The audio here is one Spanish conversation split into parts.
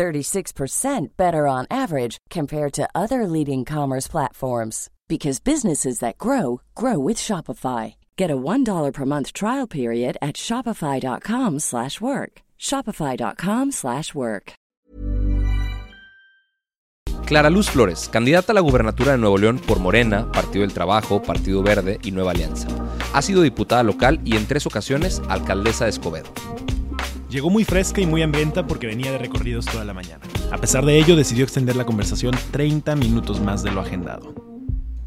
36% better on average compared to other leading commerce platforms because businesses that grow grow with Shopify. Get a $1 per month trial period at shopify.com/work. shopify.com/work. Clara Luz Flores, candidata a la gubernatura de Nuevo León por Morena, Partido del Trabajo, Partido Verde y Nueva Alianza. Ha sido diputada local y en tres ocasiones alcaldesa de Escobedo. Llegó muy fresca y muy hambrienta porque venía de recorridos toda la mañana. A pesar de ello, decidió extender la conversación 30 minutos más de lo agendado.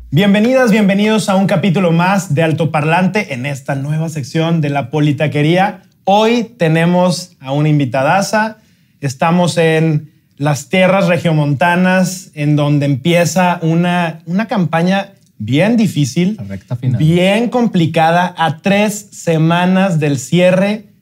Bienvenidas, bienvenidos a un capítulo más de Altoparlante en esta nueva sección de la Politaquería. Hoy tenemos a una invitadaza. Estamos en las tierras regiomontanas, en donde empieza una, una campaña bien difícil, bien complicada, a tres semanas del cierre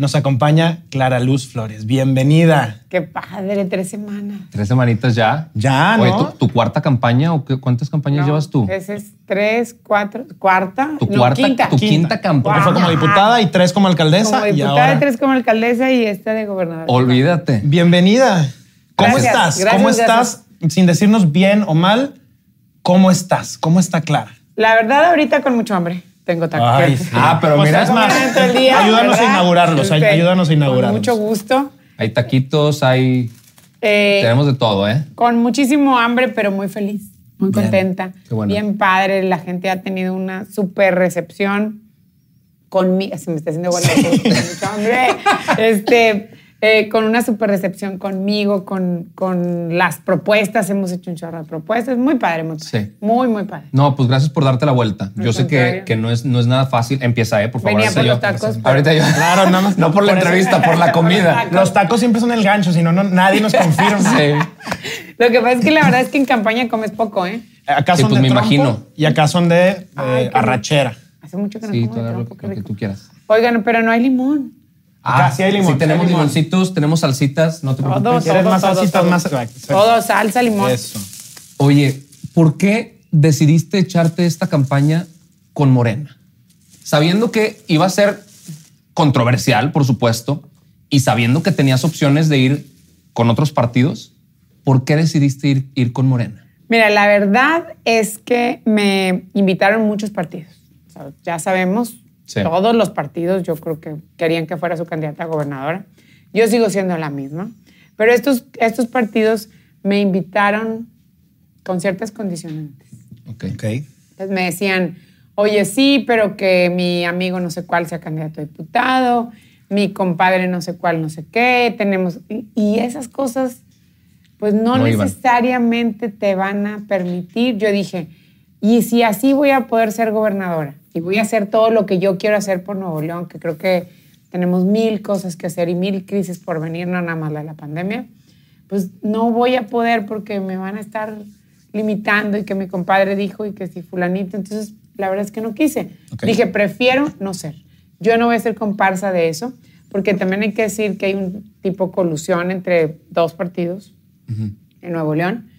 nos acompaña Clara Luz Flores. Bienvenida. Qué padre, tres semanas. Tres semanitas ya. Ya, ¿no? Oye, ¿tu, tu cuarta campaña o qué- cuántas campañas No, llevas tú? Ese es tres, cuatro, cuarta. Tu no, cuarta, quinta. tu quinta campaña. Fue como diputada y tres como alcaldesa. Como y diputada, ahora- tres como alcaldesa y esta de gobernadora. Olvídate. Bienvenida. ¿Cómo Gracias, estás? gracias, ¿Cómo gracias. estás? Sin decirnos bien o mal, ¿cómo estás? ¿Cómo está Clara? La verdad, ahorita con mucho hambre. Tengo tacos. Ay, sí. Ah, pero Pues mira, es más, día, ayúdanos a inaugurarlos, Este, ayúdanos a inaugurarlos. Con mucho gusto. Hay taquitos, hay... Eh, Tenemos de todo, ¿eh? Con muchísimo hambre, pero muy feliz, muy Bien. contenta. Qué bueno. Bien padre. La gente ha tenido una súper recepción conmigo. Se me está haciendo bueno. con mucho hambre. Este, eh, con una súper recepción conmigo, con, con las propuestas. Hemos hecho un chorro de propuestas. Muy padre, muy padre. Sí. Muy, muy padre. No, pues gracias por darte la vuelta. Al Yo sé que, que no, es, no es nada fácil. Empieza, ¿eh? Por favor. Venía ahorita por yo. los tacos, pero- Ahorita yo. Claro, nada más. No por la Por eso- entrevista, por la comida. Los tacos siempre son el gancho, si no, no- nadie nos confirma. Sí. Lo que pasa es que la verdad es que en campaña comes poco, ¿eh? Acá Sí, son pues de me trompo imagino. y acá son de eh, arrachera. Hace mucho que no Sí, como de lo, que tú quieras. Oigan, pero no hay limón. Acá sí hay limón. Sí, tenemos limón. limoncitos, tenemos salsitas, no te Todo, preocupes. ¿Quieres todo, más todo, salsitas? todo. Más... Todo, salsa, limón. Eso. Oye, ¿por qué decidiste echarte esta campaña con Morena? Sabiendo que iba a ser controversial, por supuesto, y sabiendo que tenías opciones de ir con otros partidos, ¿por qué decidiste ir, ir con Morena? Mira, la verdad es que me invitaron muchos partidos. O sea, ya sabemos, Sí. todos los partidos yo creo que querían que fuera su candidata a gobernadora. Yo sigo siendo la misma. Pero estos, estos partidos me invitaron con ciertas condicionantes. Ok. Ok. Entonces me decían, oye, sí, pero que mi amigo no sé cuál sea candidato a diputado, mi compadre no sé cuál, no sé qué, tenemos... Y, y esas cosas, pues no, No iban. necesariamente te van a permitir. Yo dije, y si así voy a poder ser gobernadora y voy a hacer todo lo que yo quiero hacer por Nuevo León, que creo que tenemos mil cosas que hacer y mil crisis por venir, no nada más la de la pandemia, pues no voy a poder porque me van a estar limitando y que mi compadre dijo y que si fulanito, entonces la verdad es que no quise. Ok. Dije, prefiero no ser. Yo no voy a ser comparsa de eso, porque también hay que decir que hay un tipo colusión entre dos partidos en Nuevo León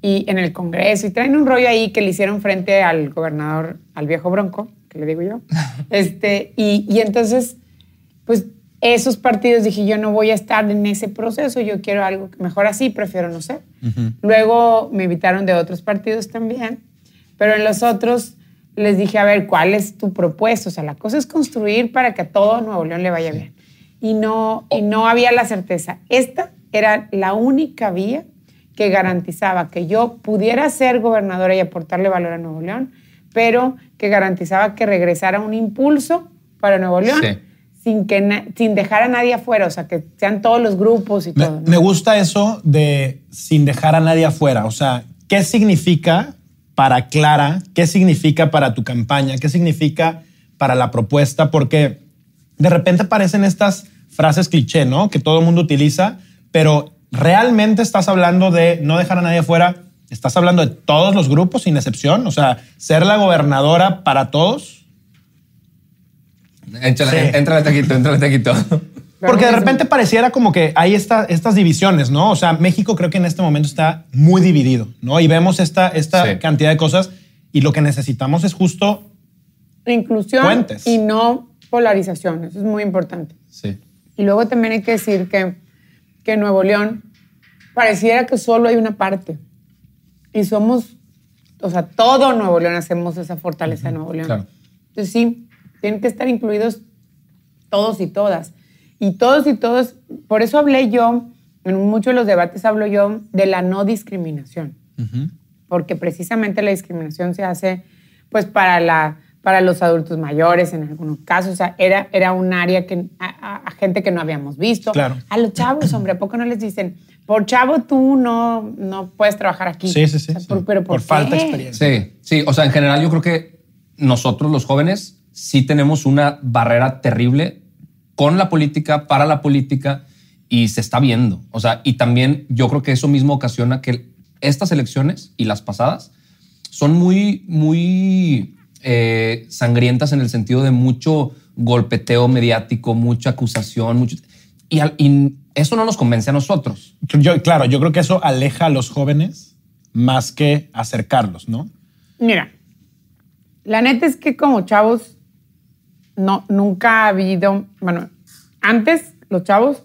y en el Congreso y traen un rollo ahí que le hicieron frente al gobernador, al viejo Bronco, que le digo yo. este, y, y entonces, pues esos partidos dije, yo no voy a estar en ese proceso, yo quiero algo que mejor así, prefiero no ser. Luego me invitaron de otros partidos también, pero en los otros les dije, a ver, ¿cuál es tu propuesta? O sea, la cosa es construir para que a todo Nuevo León le vaya bien. Y no, y no había la certeza. Esta era la única vía que garantizaba que yo pudiera ser gobernadora y aportarle valor a Nuevo León, pero que garantizaba que regresara un impulso para Nuevo León Sí. sin, que sin dejar a nadie afuera, o sea, que sean todos los grupos y Me, todo. ¿no? me gusta eso de sin dejar a nadie afuera. O sea, ¿qué significa para Clara? ¿Qué significa para tu campaña? ¿Qué significa para la propuesta? Porque de repente aparecen estas frases cliché, ¿no? Que todo el mundo utiliza, pero realmente estás hablando de no dejar a nadie afuera ¿Estás hablando de todos los grupos sin excepción? O sea, ser la gobernadora para todos. Échale, Sí. Éntrale taquito, éntrale taquito. Porque de repente pareciera como que hay esta- estas divisiones, ¿no? O sea, México creo que en este momento está muy dividido, ¿no? Y vemos esta, esta Sí. cantidad de cosas y lo que necesitamos es justo Inclusión Puentes. y no polarización. Eso es muy importante. Sí. Y luego también hay que decir que, que en Nuevo León pareciera que solo hay una parte. Y somos, o sea, todo Nuevo León hacemos esa fortaleza de Nuevo León. claro. Entonces sí, tienen que estar incluidos todos y todas. Y todos y todos, por eso hablé yo, en muchos de los debates hablo yo de la no discriminación. Porque precisamente la discriminación se hace pues para, la, para los adultos mayores en algunos casos. O sea, era, era un área que a, a- a gente que no habíamos visto. Claro. A los chavos, hombre, ¿a poco no les dicen, por chavo tú no, no puedes trabajar aquí? Sí, sí, sí, O sea, sí. por- pero ¿por, Por falta de experiencia. Sí, sí. O sea, en general yo creo que nosotros los jóvenes sí tenemos una barrera terrible con la política, para la política y se está viendo. O sea, y también yo creo que eso mismo ocasiona que estas elecciones y las pasadas son muy, muy eh, sangrientas en el sentido de mucho golpeteo mediático, mucha acusación, mucho... Y, al- y eso no nos convence a nosotros. Yo, claro, yo creo que eso aleja a los jóvenes más que acercarlos, ¿no? Mira, la neta es que como chavos, no, nunca ha habido, bueno, antes los chavos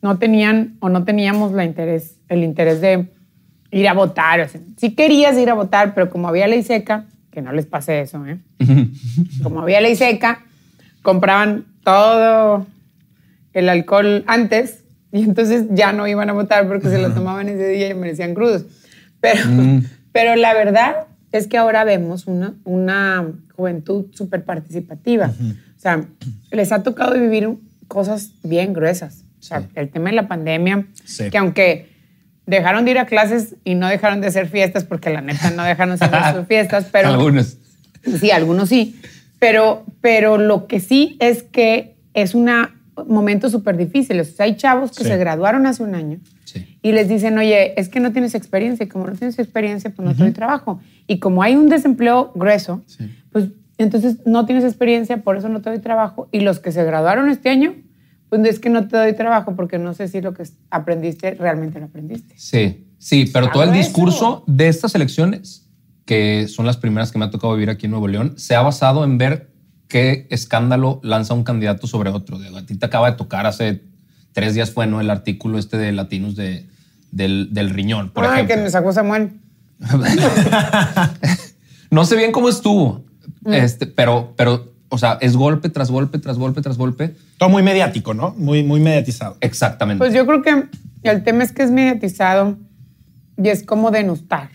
no tenían o no teníamos la interés, el interés de ir a votar. O sea, sí querías ir a votar, pero como había ley seca, que no les pase eso, ¿eh? como había ley seca, compraban todo el alcohol antes y entonces ya no iban a votar porque se lo tomaban ese día y amanecían crudos. Pero, pero la verdad es que ahora vemos una, una juventud súper participativa. O sea, les ha tocado vivir cosas bien gruesas. O sea, el tema de la pandemia, Sí. que aunque dejaron de ir a clases y no dejaron de hacer fiestas, porque la neta no dejaron de hacer sus fiestas, pero... Algunos. Sí, algunos sí. Pero, pero lo que sí es que es un momento súper difícil. O sea, hay chavos que Sí. se graduaron hace un año Sí. y les dicen, oye, es que no tienes experiencia. Y como no tienes experiencia, pues no te doy trabajo. Y como hay un desempleo grueso, pues entonces no tienes experiencia, por eso no te doy trabajo. Y los que se graduaron este año, pues es que no te doy trabajo porque no sé si lo que aprendiste realmente lo aprendiste. Sí, sí, pero todo el Claro, discurso eso. de estas elecciones, que son las primeras que me ha tocado vivir aquí en Nuevo León, se ha basado en ver qué escándalo lanza un candidato sobre otro. A ti te acaba de tocar hace tres días fue ¿no? el artículo este de Latinos de, del, del riñón, por Ay, ejemplo. que me sacó Samuel. No sé bien cómo estuvo, Mm. este, pero, pero, o sea, es golpe tras golpe, tras golpe, tras golpe. Todo muy mediático, ¿no? Muy, muy mediatizado. Exactamente. Pues yo creo que el tema es que es mediatizado y es como denostar.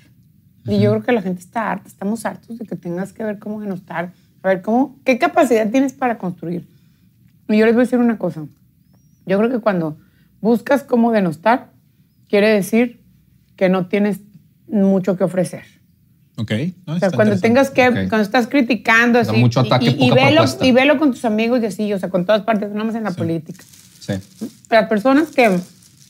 Y yo creo que la gente está harta, estamos hartos de que tengas que ver cómo denostar, a ver cómo, qué capacidad tienes para construir. Y yo les voy a decir una cosa. Yo creo que cuando buscas cómo denostar, quiere decir que no tienes mucho que ofrecer. Ok. No, O sea, cuando tengas que, Ok. cuando estás criticando así, mucho ataque, y, y, poca velo, y velo con tus amigos y así, o sea, con todas partes, no más en la política sí. las personas que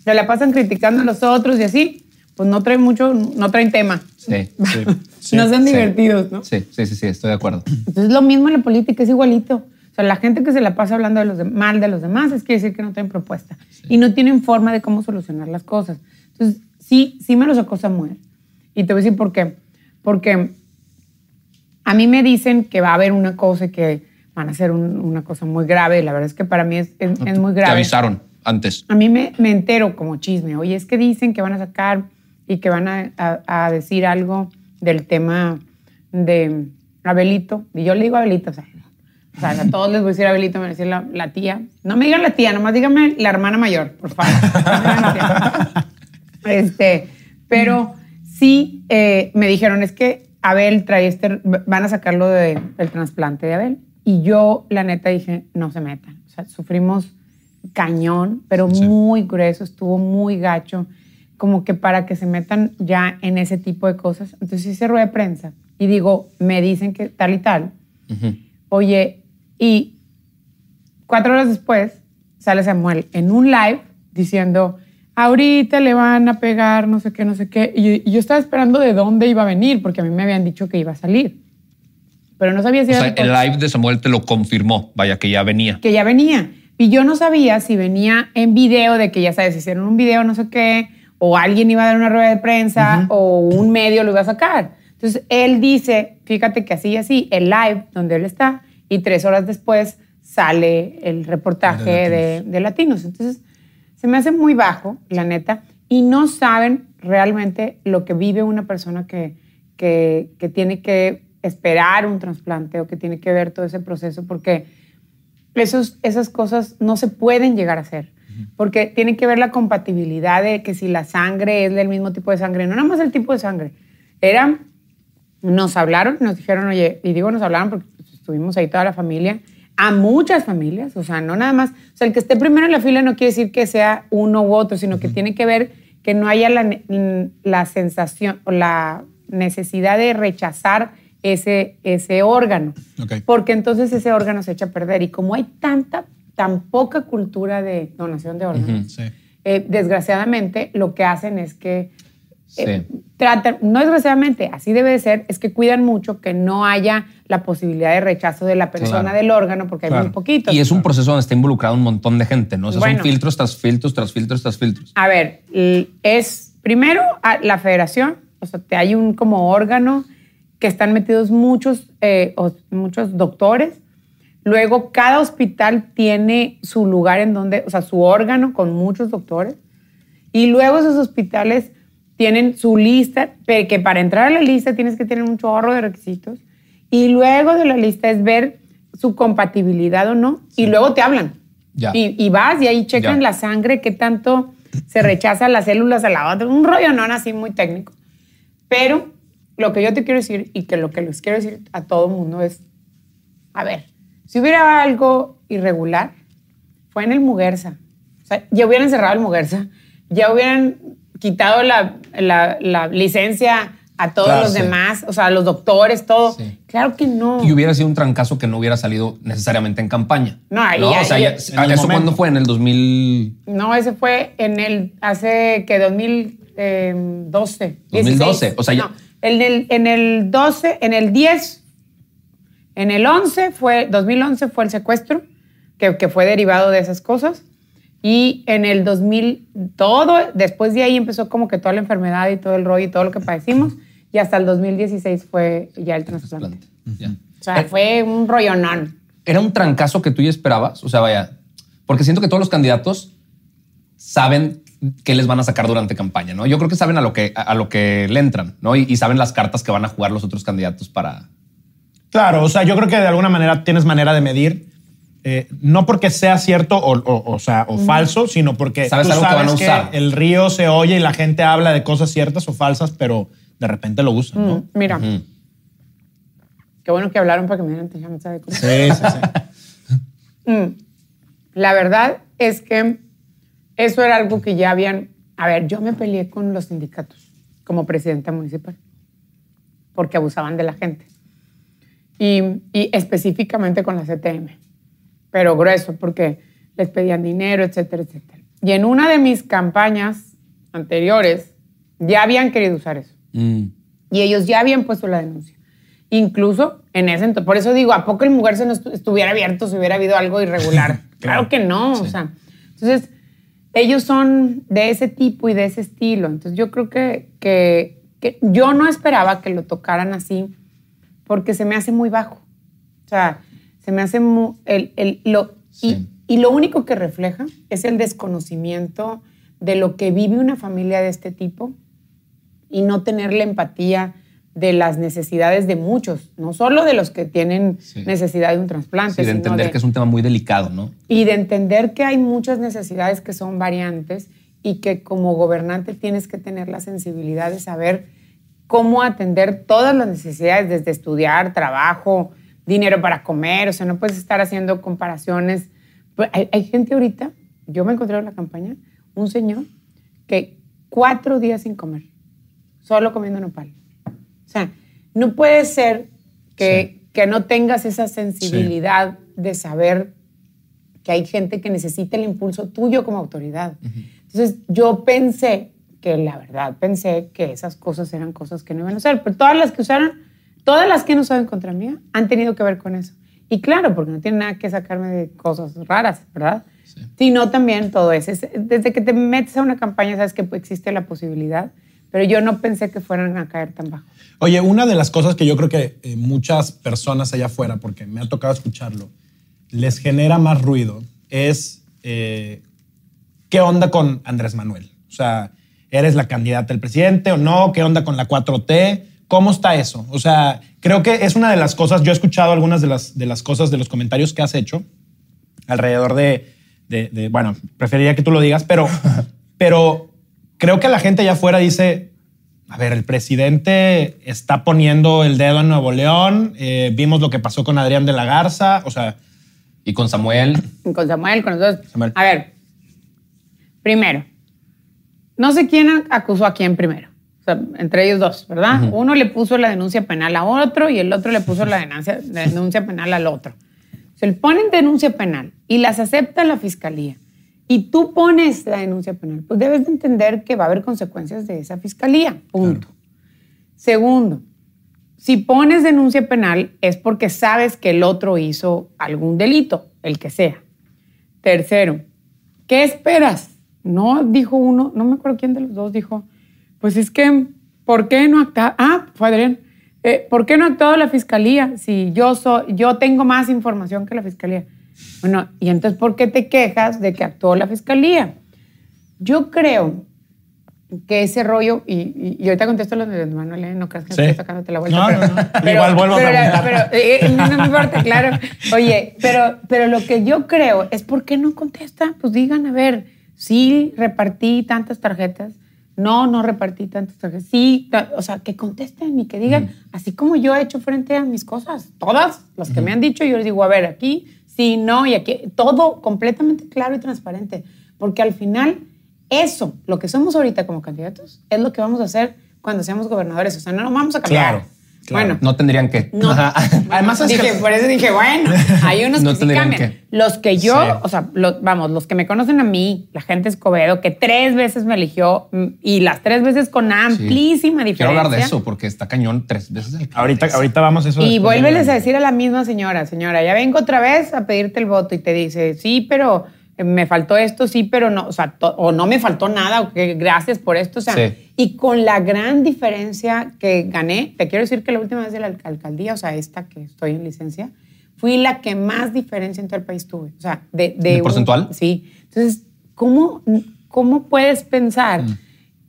se la pasan criticando a los otros y así, pues no traen mucho, no traen tema. Sí. Sí, sí, no son sí. divertidos, ¿no? Sí, sí, sí, sí, estoy de acuerdo. Entonces lo mismo en la política, es igualito. O sea, la gente que se la pasa hablando de los de- mal de los demás es quiere decir que no tienen propuesta y no tienen forma de cómo solucionar las cosas. Entonces, sí, sí me lo sacó Samuel. Y te voy a decir por qué. Porque a mí me dicen que va a haber una cosa y que van a hacer un- una cosa muy grave. La verdad es que para mí es, es- es muy Te grave. avisaron antes. A mí me, me entero como chisme. Oye, es que dicen que van a sacar y que van a, a- a decir algo del tema de Abelito. Y yo le digo Abelito, o sea, o sea, a todos les voy a decir Abelito, me van a decir la, la tía. No me digan la tía, nomás díganme la hermana mayor, por favor. No me digan la tía. Este, pero sí eh, me dijeron, es que Abel trae este, van a sacarlo de- del trasplante de Abel. Y yo, la neta, dije, no se metan. O sea, sufrimos cañón, pero muy grueso, estuvo muy gacho, como que para que se metan ya en ese tipo de cosas. Entonces hice rueda de prensa y digo, me dicen que tal y tal. Oye, y cuatro horas después sale Samuel en un live diciendo, ahorita le van a pegar, no sé qué, no sé qué. Y, y yo estaba esperando de dónde iba a venir, porque a mí me habían dicho que iba a salir. Pero no sabía si O era sea, el live de Samuel te lo confirmó, vaya, que ya venía. que ya venía. Y yo no sabía si venía en video, de que ya sabes, hicieron un video, no sé qué, o alguien iba a dar una rueda de prensa, o un medio lo iba a sacar. Entonces él dice, fíjate que así y así, el live donde él está, y tres horas después sale el reportaje de, de latinos. Entonces se me hace muy bajo, la neta, y no saben realmente lo que vive una persona que, que, que tiene que esperar un trasplante o que tiene que ver todo ese proceso, porque esos, esas cosas no se pueden llegar a hacer. Porque tiene que ver la compatibilidad de que si la sangre es del mismo tipo de sangre, no nada más el tipo de sangre. Era, nos hablaron, nos dijeron, oye, y digo nos hablaron porque pues, estuvimos ahí toda la familia, a muchas familias, o sea, no nada más, o sea, el que esté primero en la fila no quiere decir que sea uno u otro, sino que tiene que ver que no haya la, ne- la sensación o la necesidad de rechazar ese, ese órgano porque entonces ese órgano se echa a perder. Y como hay tanta, tan poca cultura de donación de órganos, Sí. eh, desgraciadamente lo que hacen es que eh, Sí. tratan, no desgraciadamente, así debe de ser, es que cuidan mucho que no haya la posibilidad de rechazo de la persona Claro. del órgano, porque hay muy poquitos. Y es un proceso donde está involucrado un montón de gente, ¿no? O sea, Bueno. son filtros tras filtros, tras filtros, tras filtros. A ver, es primero la federación, o sea, te hay un como órgano que están metidos muchos, eh, muchos doctores. Luego, cada hospital tiene su lugar en donde, o sea, su órgano con muchos doctores. Y luego esos hospitales tienen su lista, que para entrar a la lista tienes que tener un chorro de requisitos. Y luego de la lista es ver su compatibilidad o no. Y luego te hablan. Ya. Y, y vas y ahí checan Ya. la sangre, qué tanto se rechaza las células a la otra. Un rollo no así muy técnico. Pero lo que yo te quiero decir y que lo que les quiero decir a todo el mundo es, a ver, si hubiera algo irregular, fue en el Muguerza. O sea, ya hubieran cerrado el Muguerza, ya hubieran quitado la, la- la licencia a todos Claro, los sí. demás, o sea, a los doctores, todo. Sí. Claro que no. Y hubiera sido un trancazo que no hubiera salido necesariamente en campaña. No, ahí- O ahí- sea, ya- en el ¿eso momento. cuándo fue? En el 2000. No, ese fue en el, hace que 2012. 2012, o sea, ya- No, en el, en el 12, en el 10, en el 11 fue, 2011 fue el secuestro, que, que fue derivado de esas cosas. Y en el 2000, todo, después de ahí empezó como que toda la enfermedad y todo el rollo y todo lo que padecimos. Y hasta el 2016 fue ya el trasplante. O sea, fue un rollonón. ¿Era un trancazo que tú ya esperabas? O sea, vaya, porque siento que todos los candidatos saben qué les van a sacar durante campaña, ¿no? Yo creo que saben a lo que, a lo que le entran, ¿no? Y, y saben las cartas que van a jugar los otros candidatos para... Claro, o sea, yo creo que de alguna manera tienes manera de medir, eh, no porque sea cierto o, o- o sea, o falso, sino porque Sabes tú algo que sabes van a que, usar. el río se oye y la gente habla de cosas ciertas o falsas, pero de repente lo usan, ¿no? Mm, Mira, Ujú. qué bueno que hablaron para que me dieran atención, ¿sabe cómo? Sí, sí, sí. Mm. La verdad es que eso era algo que ya habían... A ver, yo me peleé con los sindicatos como presidenta municipal porque abusaban de la gente. Y, y específicamente con la CTM. Pero grueso, porque les pedían dinero, etcétera, etcétera. Y en una de mis campañas anteriores ya habían querido usar eso. Mm. Y ellos ya habían puesto la denuncia. Incluso en ese entonces, por eso digo, ¿a poco el mujer se no estu- estuviera abierto si hubiera habido algo irregular? claro que no, o sea. Entonces, ellos son de ese tipo y de ese estilo. Entonces, yo creo que, que, que yo no esperaba que lo tocaran así porque se me hace muy bajo. O sea, se me hace. El, el- lo, Sí. y, y lo único que refleja es el desconocimiento de lo que vive una familia de este tipo y no tener la empatía de las necesidades de muchos, no solo de los que tienen Sí. necesidad de un trasplante, Sí, de sino entender de- que es un tema muy delicado, ¿no? y de entender que hay muchas necesidades que son variantes y que como gobernante tienes que tener la sensibilidad de saber cómo atender todas las necesidades, desde estudiar, trabajo, dinero para comer, o sea, no puedes estar haciendo comparaciones. Pues, Hay, hay gente ahorita, yo me encontré en la campaña, un señor que cuatro días sin comer, solo comiendo nopal. O sea, no puede ser que, que no tengas esa sensibilidad de saber que hay gente que necesita el impulso tuyo como autoridad. Entonces yo pensé que la verdad pensé que esas cosas eran cosas que no iban a usar, pero todas las que usaron, todas las que han usado en contra mía han tenido que ver con eso. Y claro, porque no tiene nada que sacarme de cosas raras, ¿verdad? Sino también todo eso. Es- Desde que te metes a una campaña sabes que existe la posibilidad, pero yo no pensé que fueran a caer tan bajo. Oye, una de las cosas que yo creo que eh, muchas personas allá afuera, porque me ha tocado escucharlo, les genera más ruido es eh, qué onda con Andrés Manuel. O sea, ¿eres la candidata del presidente o no? ¿Qué onda con la 4T? ¿Cómo está eso? O sea, creo que es una de las cosas, yo he escuchado algunas de las, de las cosas, de los comentarios que has hecho alrededor de, de- de- bueno, preferiría que tú lo digas, pero, pero creo que la gente allá afuera dice, a ver, el presidente está poniendo el dedo en Nuevo León, eh, vimos lo que pasó con Adrián de la Garza, o sea, Y con Samuel, Con Samuel, con nosotros. Samuel. A ver, primero, no sé quién acusó a quién primero. O sea, entre ellos dos, ¿verdad? Uno le puso la denuncia penal a otro y el otro le puso la denuncia, la denuncia penal al otro. Se le ponen denuncia penal y las acepta la fiscalía y tú pones la denuncia penal, pues debes de entender que va a haber consecuencias de esa fiscalía, punto. Segundo, si pones denuncia penal es porque sabes que el otro hizo algún delito, el que sea. Tercero, ¿qué esperas? No dijo uno, no me acuerdo quién de los dos dijo, pues es que, ¿por qué no acta? Ah, fue Adrián. Eh, ¿Por qué no ha actuado la fiscalía si yo, soy, yo tengo más información que la fiscalía? Bueno, ¿y entonces por qué te quejas de que actuó la fiscalía? Yo creo que ese rollo, y, y, y ahorita contesto lo de Manuel, ¿eh? no creas que Sí. estoy sacándote la vuelta. No, pero, no, no. pero- Igual vuelvo a pero- preguntar. pero, eh, no me importa, claro. Oye, pero, pero lo que yo creo es ¿por qué no contesta? Pues digan, a ver, sí repartí tantas tarjetas, no, no repartí tantas tarjetas, sí, o sea, que contesten y que digan, así como yo he hecho frente a mis cosas, todas las que me han dicho, yo les digo, a ver, aquí, sí, no, y aquí, todo completamente claro y transparente, porque al final eso, lo que somos ahorita como candidatos, es lo que vamos a hacer cuando seamos gobernadores, o sea, no nos vamos a cambiar. Claro, claro. Bueno, no tendrían que. no. Ajá. Además es dije, que- por eso dije, bueno, hay unos No que sí tendrían cambian. que. Los que yo, Sí. o sea, lo- vamos, los que me conocen a mí, la gente Escobedo, que tres veces me eligió mm, y las tres veces con amplísima Quiero diferencia. hablar de eso porque está cañón tres veces el ahorita, ahorita vamos a eso. Y vuélveles de- a decir a la misma señora, señora, ya vengo otra vez a pedirte el voto y te dice, sí, pero eh, me faltó esto, sí, pero no, o sea, o no me faltó nada, o que gracias por esto, o sea, Sí. Y con la gran diferencia que gané, te quiero decir que la última vez de la alc- alcaldía, o sea, esta que estoy en licencia, fui la que más diferencia en todo el país tuve, o sea, de... ¿De un- porcentual? sí. Entonces, ¿cómo, cómo puedes pensar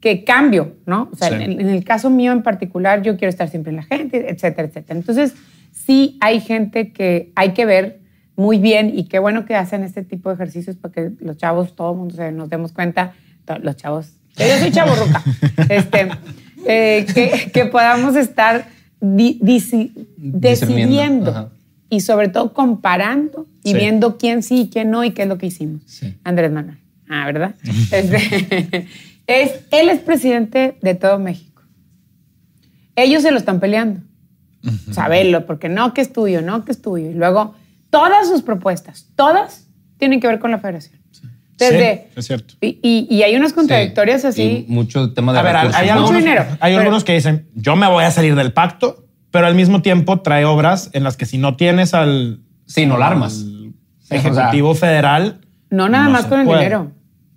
que cambio, ¿no? O sea, Sí. en, en el caso mío en particular, yo quiero estar siempre en la gente, etcétera, etcétera. Entonces, sí hay gente que hay que ver muy bien y qué bueno que hacen este tipo de ejercicios para que los chavos, todo el mundo se, nos demos cuenta, los chavos, yo soy chavorruca, este, eh, que, que podamos estar di- decidiendo y sobre todo comparando y Sí. viendo quién sí y quién no y qué es lo que hicimos. Sí. Andrés Manuel. Ah, ¿verdad? Este, es, él es presidente de todo México. Ellos se lo están peleando. Saberlo, porque no, que es tuyo, no, que es tuyo. Y luego, todas sus propuestas, todas tienen que ver con la federación. Desde, Sí, es cierto. Y, y- y hay unas contradictorias Sí, así. y mucho tema de A ver, recursos. hay, ¿no? algunos, Mucho dinero, hay pero- algunos que dicen, yo me voy a salir del pacto, pero al mismo tiempo trae obras en las que si no tienes al, Sí, no la armas. al Sí, o sea, Ejecutivo Federal... No nada más con el puede. dinero.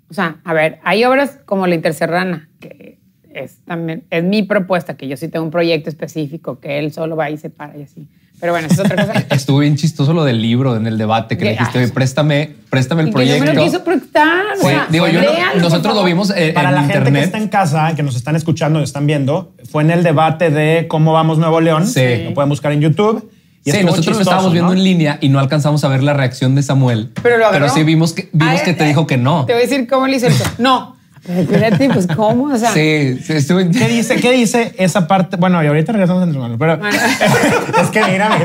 O sea, a ver, hay obras como la Interserrana, que es también, es mi propuesta, que yo sí tengo un proyecto específico, que él solo va y se para y así. Pero bueno, es otra cosa. Estuvo bien chistoso lo del libro en el debate que le dijiste, "Oye, préstame, préstame el que yo me proyecto. lo quiso prestar. o Sí, sea, digo, yo no- nosotros lo vimos eh, Para en la gente que está en casa, que nos están escuchando y están viendo, fue en el debate de cómo vamos Nuevo León. Sí. Lo pueden buscar en YouTube. Y Sí, nosotros lo estábamos viendo ¿no? en línea y no alcanzamos a ver la reacción de Samuel. Pero lo agarró. sí vimos que, vimos que te dijo que no. Te voy a decir cómo le hice eso. No. Pero espérate, pues cómo, o sea. Sí, sí, estuvo ¿Qué dice, ¿Qué dice esa parte? Bueno, y ahorita regresamos a Andrés Manuel, pero Bueno. es que mira, me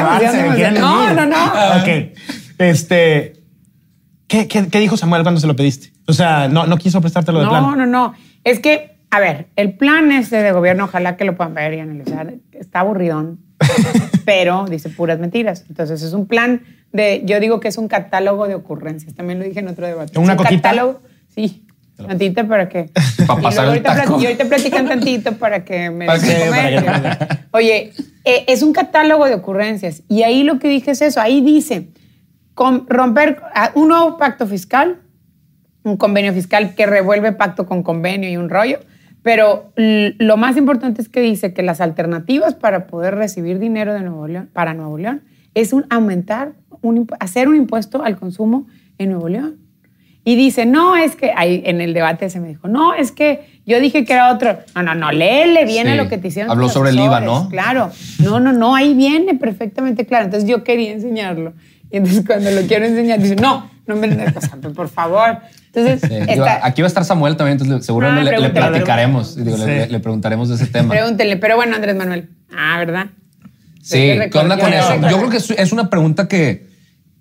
emoción. quieren No, no, no. Ok. Este, ¿qué, qué, qué dijo Samuel cuando se lo pediste? O sea, no, no quiso prestártelo de No, plan. no, no. Es que, a ver, el plan este de gobierno, ojalá que lo puedan ver y analizar, está aburridón, pero dice puras mentiras. Entonces es un plan de, yo digo que es un catálogo de ocurrencias. También lo dije en otro debate. ¿Una es un coquita? catálogo, sí. Tantita para que. Para Y pasar el taco. y ahorita platican tantito para que me Para den que- de comer. para que- Oye, eh, es un catálogo de ocurrencias. Y ahí lo que dije es eso. Ahí dice con- romper ah, un nuevo pacto fiscal, un convenio fiscal que revuelve pacto con convenio y un rollo. Pero lo más importante es que dice que las alternativas para poder recibir dinero de Nuevo León, para Nuevo León es un aumentar, un, hacer un impuesto al consumo en Nuevo León. Y dice, no, es que, ahí en el debate se me dijo, no, es que yo dije que era otro. No, no, no, léele Sí. lo que te hicieron. Habló sobre el IVA, ¿no? Claro. No, no, no, ahí viene perfectamente claro. Entonces yo quería enseñarlo. Y entonces cuando lo quiero enseñar, dice, no, no me o sea, por favor. Entonces, Sí, aquí va a estar Samuel también, entonces seguro Ah, le- le, platicaremos, digo, le- Sí. le, le preguntaremos de ese tema. pregúntenle. Pero bueno, Andrés Manuel. Ah, ¿verdad? Sí, ¿qué onda con eso? Yo creo que es, es una pregunta que,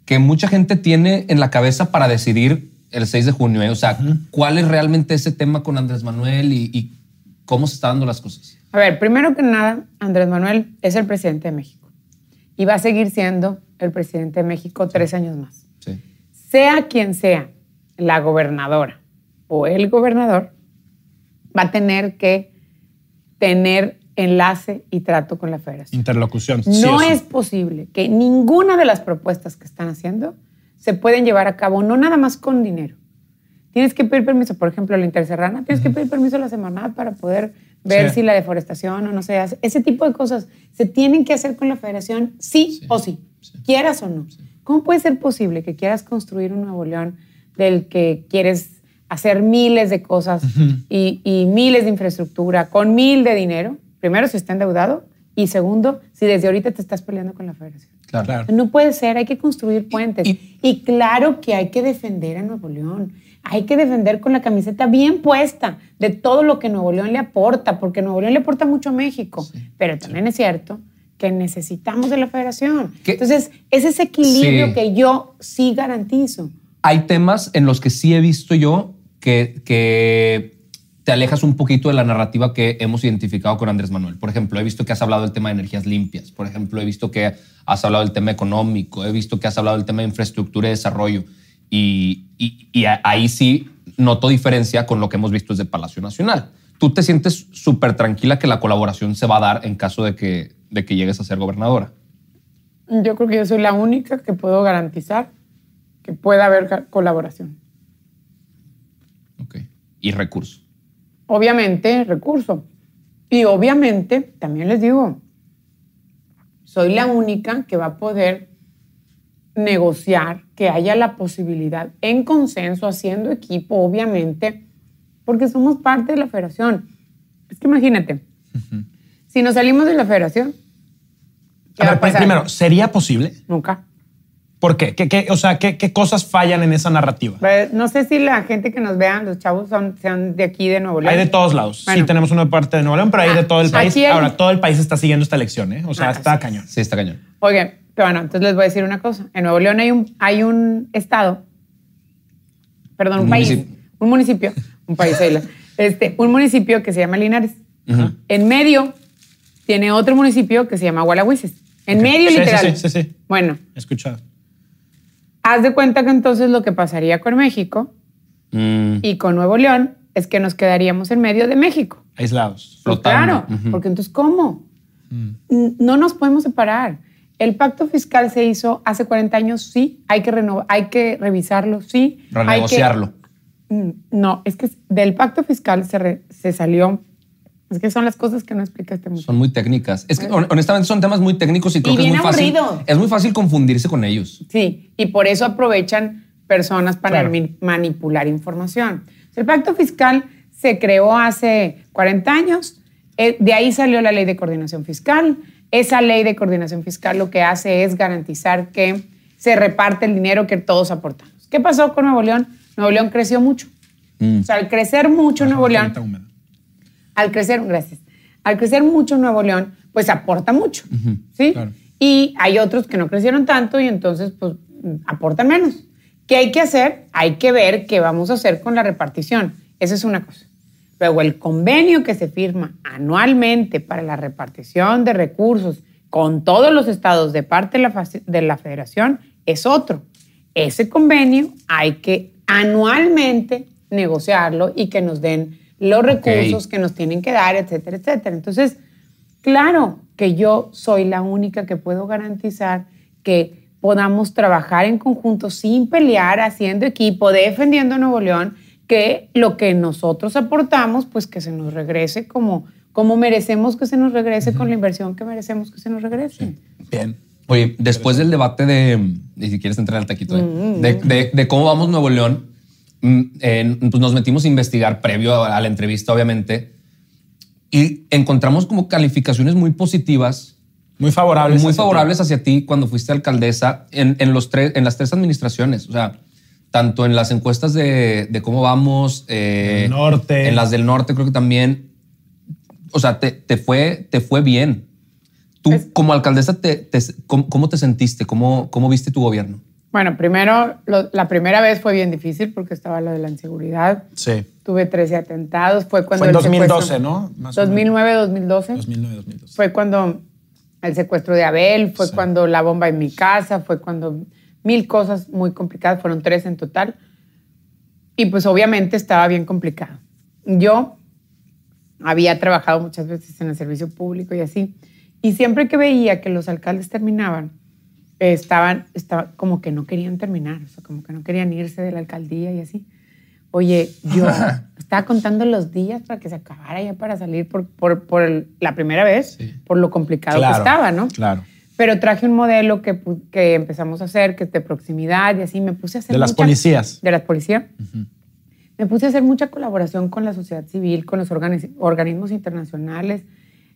que mucha gente tiene en la cabeza para decidir el 6 de junio. ¿eh? O sea, ¿cuál es realmente ese tema con Andrés Manuel y, y cómo se están dando las cosas? A ver, primero que nada, Andrés Manuel es el presidente de México. Y va a seguir siendo el presidente de México tres años más. Sí. sea quien sea la gobernadora o el gobernador, va a tener que tener enlace y trato con la federación. Interlocución. No sí. es posible que ninguna de las propuestas que están haciendo se pueden llevar a cabo, no nada más con dinero. Tienes que pedir permiso, por ejemplo, la Interserrana, tienes que pedir permiso a la Semarnat para poder ver Sí. si la deforestación o no se hace. Ese tipo de cosas se tienen que hacer con la federación sí, o sí, quieras o no. ¿Cómo puede ser posible que quieras construir un Nuevo León del que quieres hacer miles de cosas y, y miles de infraestructura con mil de dinero? Primero, si está endeudado y segundo, si desde ahorita te estás peleando con la federación. Claro. Claro. No puede ser, hay que construir puentes. y- Y, claro que hay que defender a Nuevo León. Hay que defender con la camiseta bien puesta de todo lo que Nuevo León le aporta, porque Nuevo León le aporta mucho a México. Pero también es cierto que necesitamos de la federación. ¿Qué? Entonces, es ese equilibrio Sí. que yo sí garantizo. Hay temas en los que sí he visto yo que, que te alejas un poquito de la narrativa que hemos identificado con Andrés Manuel. Por ejemplo, he visto que has hablado del tema de energías limpias. Por ejemplo, he visto que has hablado del tema económico. He visto que has hablado del tema de infraestructura y desarrollo. Y, y- y a- ahí sí noto diferencia con lo que hemos visto desde Palacio Nacional. Tú te sientes súper tranquila que la colaboración se va a dar en caso de que, de que llegues a ser gobernadora. Yo creo que yo soy la única que puedo garantizar que pueda haber colaboración. Ok. Y recursos. Obviamente recurso. Y obviamente, también les digo, soy la única que va a poder negociar que haya la posibilidad en consenso, haciendo equipo, obviamente, porque somos parte de la federación. Es que imagínate, si nos salimos de la federación, primero, ¿sería posible? Nunca. ¿Por qué? ¿Qué, qué- o sea, ¿qué, qué cosas fallan en esa narrativa? Pues, No sé si la gente que nos vean, los chavos, son, sean de aquí, de Nuevo León. Hay de todos lados. Bueno. Sí, tenemos una parte de Nuevo León, pero hay de todo el Ah, país. hay- Ahora, todo el país está siguiendo esta elección, ¿eh? O sea, Ah, está sí. cañón. Sí, está cañón. Oigan, pero bueno, entonces les voy a decir una cosa. En Nuevo León hay un, hay un estado, perdón, un, Un país, municipio. un municipio, un país, este, un municipio que se llama Linares. En medio tiene otro municipio que se llama Gualahuises. En medio, Sí, sí, literal. sí, sí, sí. Bueno, He escuchado. Haz de cuenta que entonces lo que pasaría con México Mm, y con Nuevo León es que nos quedaríamos en medio de México. Aislados. Flotando. Claro, porque entonces, ¿cómo? N- No nos podemos separar. El pacto fiscal se hizo hace 40 años, sí, hay que, renovar, hay que revisarlo, sí. hay que- renegociarlo. Mm, No, es que del pacto fiscal se, re- se salió, es que son las cosas que no explica este mundo. Son muy técnicas. Es que hon- honestamente son temas muy técnicos y creo Y que es bien muy fácil. aburrido. Es muy fácil confundirse con ellos. Sí, y por eso aprovechan personas para Claro. manipular información. El pacto fiscal se creó hace 40 años, eh, de ahí salió la ley de coordinación fiscal. Esa ley de coordinación fiscal lo que hace es garantizar que se reparte el dinero que todos aportamos. ¿Qué pasó con Nuevo León? Nuevo León creció mucho. Mm. O sea, al crecer mucho Nuevo León. Al crecer, gracias, al crecer mucho Nuevo León, pues aporta mucho, ¿sí? claro. Y hay otros que no crecieron tanto y entonces pues aportan menos. ¿Qué hay que hacer? Hay que ver qué vamos a hacer con la repartición. Esa es una cosa. Luego, el convenio que se firma anualmente para la repartición de recursos con todos los estados de parte de la, faci- de la federación es otro. Ese convenio hay que anualmente negociarlo y que nos den los recursos que nos tienen que dar, etcétera, etcétera. Entonces, claro que yo soy la única que puedo garantizar que podamos trabajar en conjunto sin pelear, haciendo equipo, defendiendo Nuevo León, que lo que nosotros aportamos, pues que se nos regrese como, como merecemos que se nos regrese, con la inversión que merecemos que se nos regrese. Bien. Oye, después del debate de, y si quieres entrar al taquito, eh, Mm. de, de- de cómo vamos Nuevo León, mm, eh, pues nos metimos a investigar previo a, a la entrevista, obviamente, y encontramos como calificaciones muy positivas, Muy favorables. muy hacia ti. favorables hacia ti cuando fuiste alcaldesa en, en los tres, en las tres administraciones. O sea, tanto en las encuestas de, de cómo vamos, eh, norte. en las del norte creo que también. O sea, te, te fue, te fue bien. Tú Es- como alcaldesa, te, te- ¿cómo, cómo te sentiste? ¿Cómo, ¿Cómo viste tu gobierno? Bueno, primero, lo- la primera vez fue bien difícil porque estaba lo de la inseguridad. Sí. Tuve 13 atentados. Fue cuando Fue en el 2012, secuestro- ¿no? Más o 2009, 2012. 2009, 2012. Fue cuando el secuestro de Abel, fue Sí. cuando la bomba en mi casa, fue cuando mil cosas muy complicadas, fueron tres en total. Y pues obviamente estaba bien complicado. Yo había trabajado muchas veces en el servicio público y así, y siempre que veía que los alcaldes terminaban, estaban, estaba, como que no querían terminar, o sea, como que no querían irse de la alcaldía y así. Oye, yo estaba contando los días para que se acabara ya para salir por, por, por el- la primera vez, Sí. por lo complicado Claro, que estaba, ¿no? Claro. Pero traje un modelo que, que empezamos a hacer, que es de proximidad y así. Me puse a hacer. De las policías. De las policías. Me puse a hacer mucha colaboración con la sociedad civil, con los organi- organismos internacionales.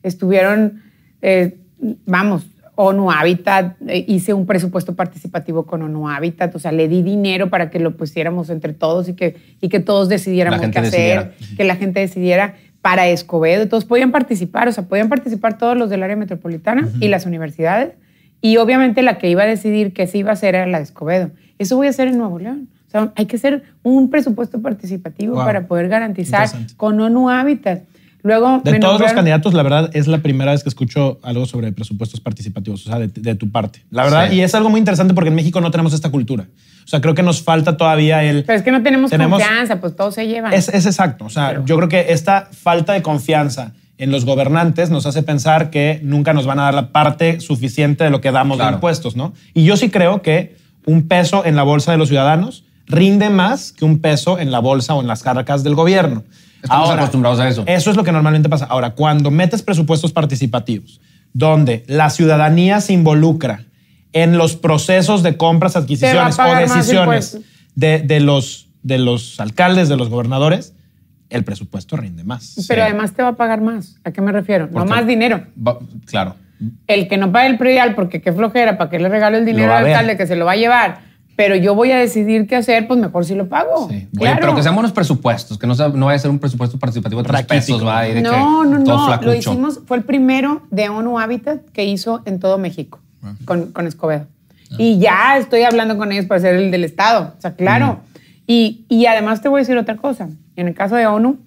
Estuvieron, eh, vamos, ONU Habitat, eh, hice un presupuesto participativo con ONU Habitat, o sea, le di dinero para que lo pusiéramos entre todos y que, y que todos decidiéramos qué hacer, que la gente decidiera para Escobedo. Todos podían participar, o sea, podían participar todos los del área metropolitana y las universidades. Y obviamente la que iba a decidir qué se iba a hacer era la de Escobedo. Eso voy a hacer en Nuevo León. O sea, hay que hacer un presupuesto participativo Wow. para poder garantizar con ONU Habitat. Luego De todos los nombraron- candidatos, la verdad, es la primera vez que escucho algo sobre presupuestos participativos, o sea, de, de tu parte. La verdad, Sí. y es algo muy interesante porque en México no tenemos esta cultura. O sea, creo que nos falta todavía el... Pero es que no tenemos, Tenemos- confianza, pues todos se llevan. Es, es exacto. O sea, Pero- yo creo que esta falta de confianza en los gobernantes nos hace pensar que nunca nos van a dar la parte suficiente de lo que damos de Claro. impuestos, ¿no? Y yo sí creo que un peso en la bolsa de los ciudadanos rinde más que un peso en la bolsa o en las cargas del gobierno. Estamos acostumbrados a eso. Eso es lo que normalmente pasa. Ahora, cuando metes presupuestos participativos, donde la ciudadanía se involucra en los procesos de compras, adquisiciones o decisiones de, de los, de los alcaldes, de los gobernadores, el presupuesto rinde más. Pero Sí. además te va a pagar más. ¿A qué me refiero? No qué? más dinero. Va- claro. El que no pague el predial porque qué flojera, ¿para qué le regalo el dinero al alcalde que se lo va a llevar? Pero yo voy a decidir qué hacer, pues mejor si lo pago. Sí. Oye, Claro. pero que sean buenos presupuestos, que no, sea- no vaya a ser un presupuesto participativo de tres Raquítico. pesos, va, y de No, que no, no. Lo hicimos, fue el primero de ONU Habitat que hizo en todo México con, con Escobedo. Y ya estoy hablando con ellos para ser el del Estado. O sea, claro. Y, y además te voy a decir otra cosa. En el caso de ONU,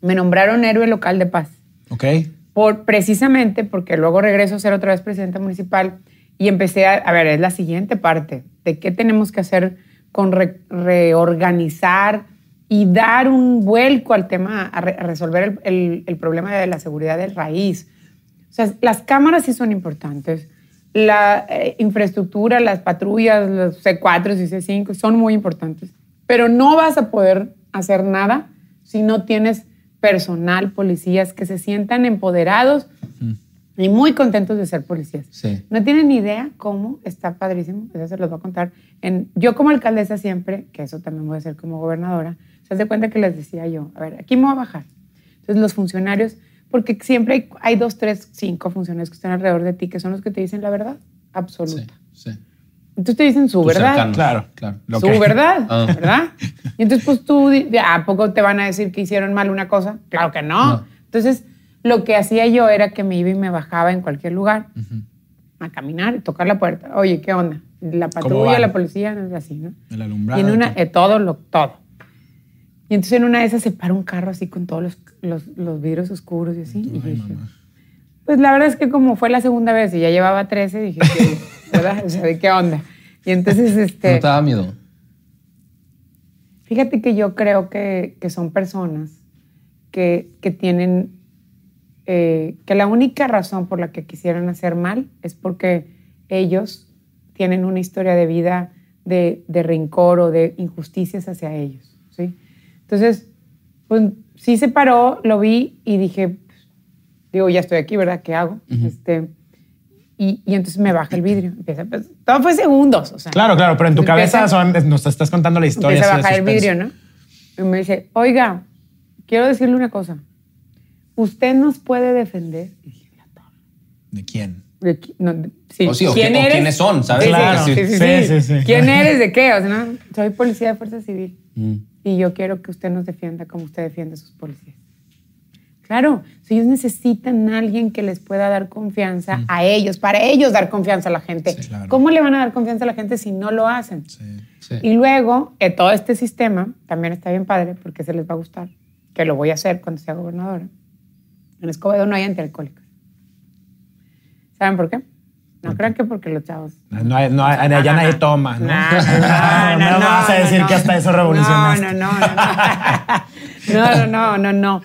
me nombraron héroe local de paz. ¿Ok? Por, precisamente porque luego regreso a ser otra vez presidenta municipal y empecé a, a ver, es la siguiente parte de qué tenemos que hacer con re- reorganizar y dar un vuelco al tema, a, re- a resolver el, el- el problema de la seguridad de raíz. O sea, las cámaras sí son importantes, la eh, infraestructura, las patrullas, los C4 y C5 son muy importantes, pero no vas a poder hacer nada si no tienes personal, policías que se sientan empoderados y muy contentos de ser policías. Sí. No tienen ni idea cómo está padrísimo, eso se los voy a contar. En, yo como alcaldesa siempre, que eso también voy a hacer como gobernadora, se hace cuenta que les decía yo, a ver, aquí me voy a bajar. Entonces los funcionarios, porque siempre hay, hay dos, tres, cinco funcionarios que están alrededor de ti, que son los que te dicen la verdad Sí, absoluta. sí. Entonces te dicen su Tus verdad. cercanos. Claro. claro. Lo su que- verdad, Ah. ¿verdad? Y entonces, pues tú, ¿a poco te van a decir que hicieron mal una cosa? Claro que no. No. Entonces, lo que hacía yo era que me iba y me bajaba en cualquier lugar a caminar, tocar la puerta. Oye, ¿qué onda? La patrulla, la policía, no es así, ¿no? El alumbrado. Y en una, eh, todo, lo, todo. Y entonces en una de esas se para un carro así con todos los, los, los vidrios oscuros y así. y yo Ay, dije, mamá. pues la verdad es que como fue la segunda vez y ya llevaba 13, dije, que, ¿verdad? O sea, ¿de qué onda? Y entonces, este... ¿No te daba miedo? Fíjate que yo creo que, que son personas que, que tienen, eh, que la única razón por la que quisieran hacer mal es porque ellos tienen una historia de vida de, de rencor o de injusticias hacia ellos, ¿sí? Entonces, pues sí se paró, lo vi y dije, digo, ya estoy aquí, ¿verdad? ¿Qué hago? este, y, y entonces me baja el vidrio. Empieza, pues, todo fue segundos. O sea, Claro, claro, pero en tu Empieza- cabeza son- nos estás contando la historia. Empieza a bajar el vidrio, ¿no? Y me dice, oiga, quiero decirle una cosa. ¿Usted nos puede defender? ¿De quién? ¿De qui- no, de- sí, O sí, o ¿Quién o eres? quiénes son, ¿sabes? Sí, sí, Claro. sí, sí, Sí, sí. sí, sí. ¿Quién eres? ¿De qué? O sea, no, soy policía de fuerza civil. Mm. Y yo quiero que usted nos defienda como usted defiende a sus policías. Claro, si ellos necesitan a alguien que les pueda dar confianza a ellos, para ellos dar confianza a la gente. Sí, claro. ¿Cómo le van a dar confianza a la gente si no lo hacen? Sí. Sí. Y luego, eh, todo este sistema también está bien padre porque se les va a gustar, que lo voy a hacer cuando sea gobernadora. En Escobedo no hay antialcohólicos. ¿Saben por qué? No crean que porque los chavos. No, hay- no, hay- ya nadie toma, ¿no? No, no, no, No me vas a decir que hasta eso revolucionaste. No, no, no, no. No, no, no, no, no.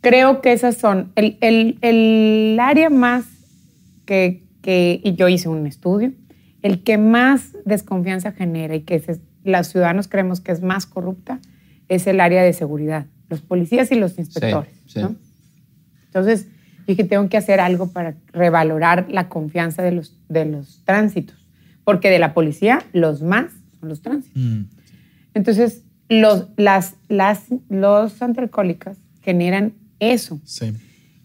Creo que esas son. El, el- el área más que, que. Y yo hice un estudio. El que más desconfianza genera y que se- los ciudadanos creemos que es más corrupta es el área de seguridad. Los policías y los inspectores. sí. ¿no? Entonces, dije, tengo que hacer algo para revalorar la confianza de los, de los tránsitos. Porque de la policía, los más son los tránsitos. Mm. Entonces, los, las, las, los antialcohólicas generan eso. Sí.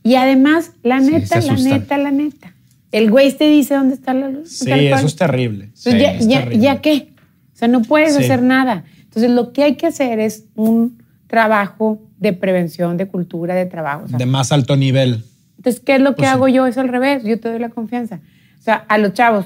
Y además, la neta, la neta, la neta. El güey te dice dónde está la luz. Sí, eso es terrible. Entonces, Sí, ya, es ya- terrible. ¿ya qué? O sea, no puedes hacer nada. Entonces, lo que hay que hacer es un trabajo de prevención, de cultura, de trabajo. O sea, De más alto nivel. entonces, ¿qué es lo que Pues sí. hago yo? Es al revés. Yo te doy la confianza. O sea, a los chavos,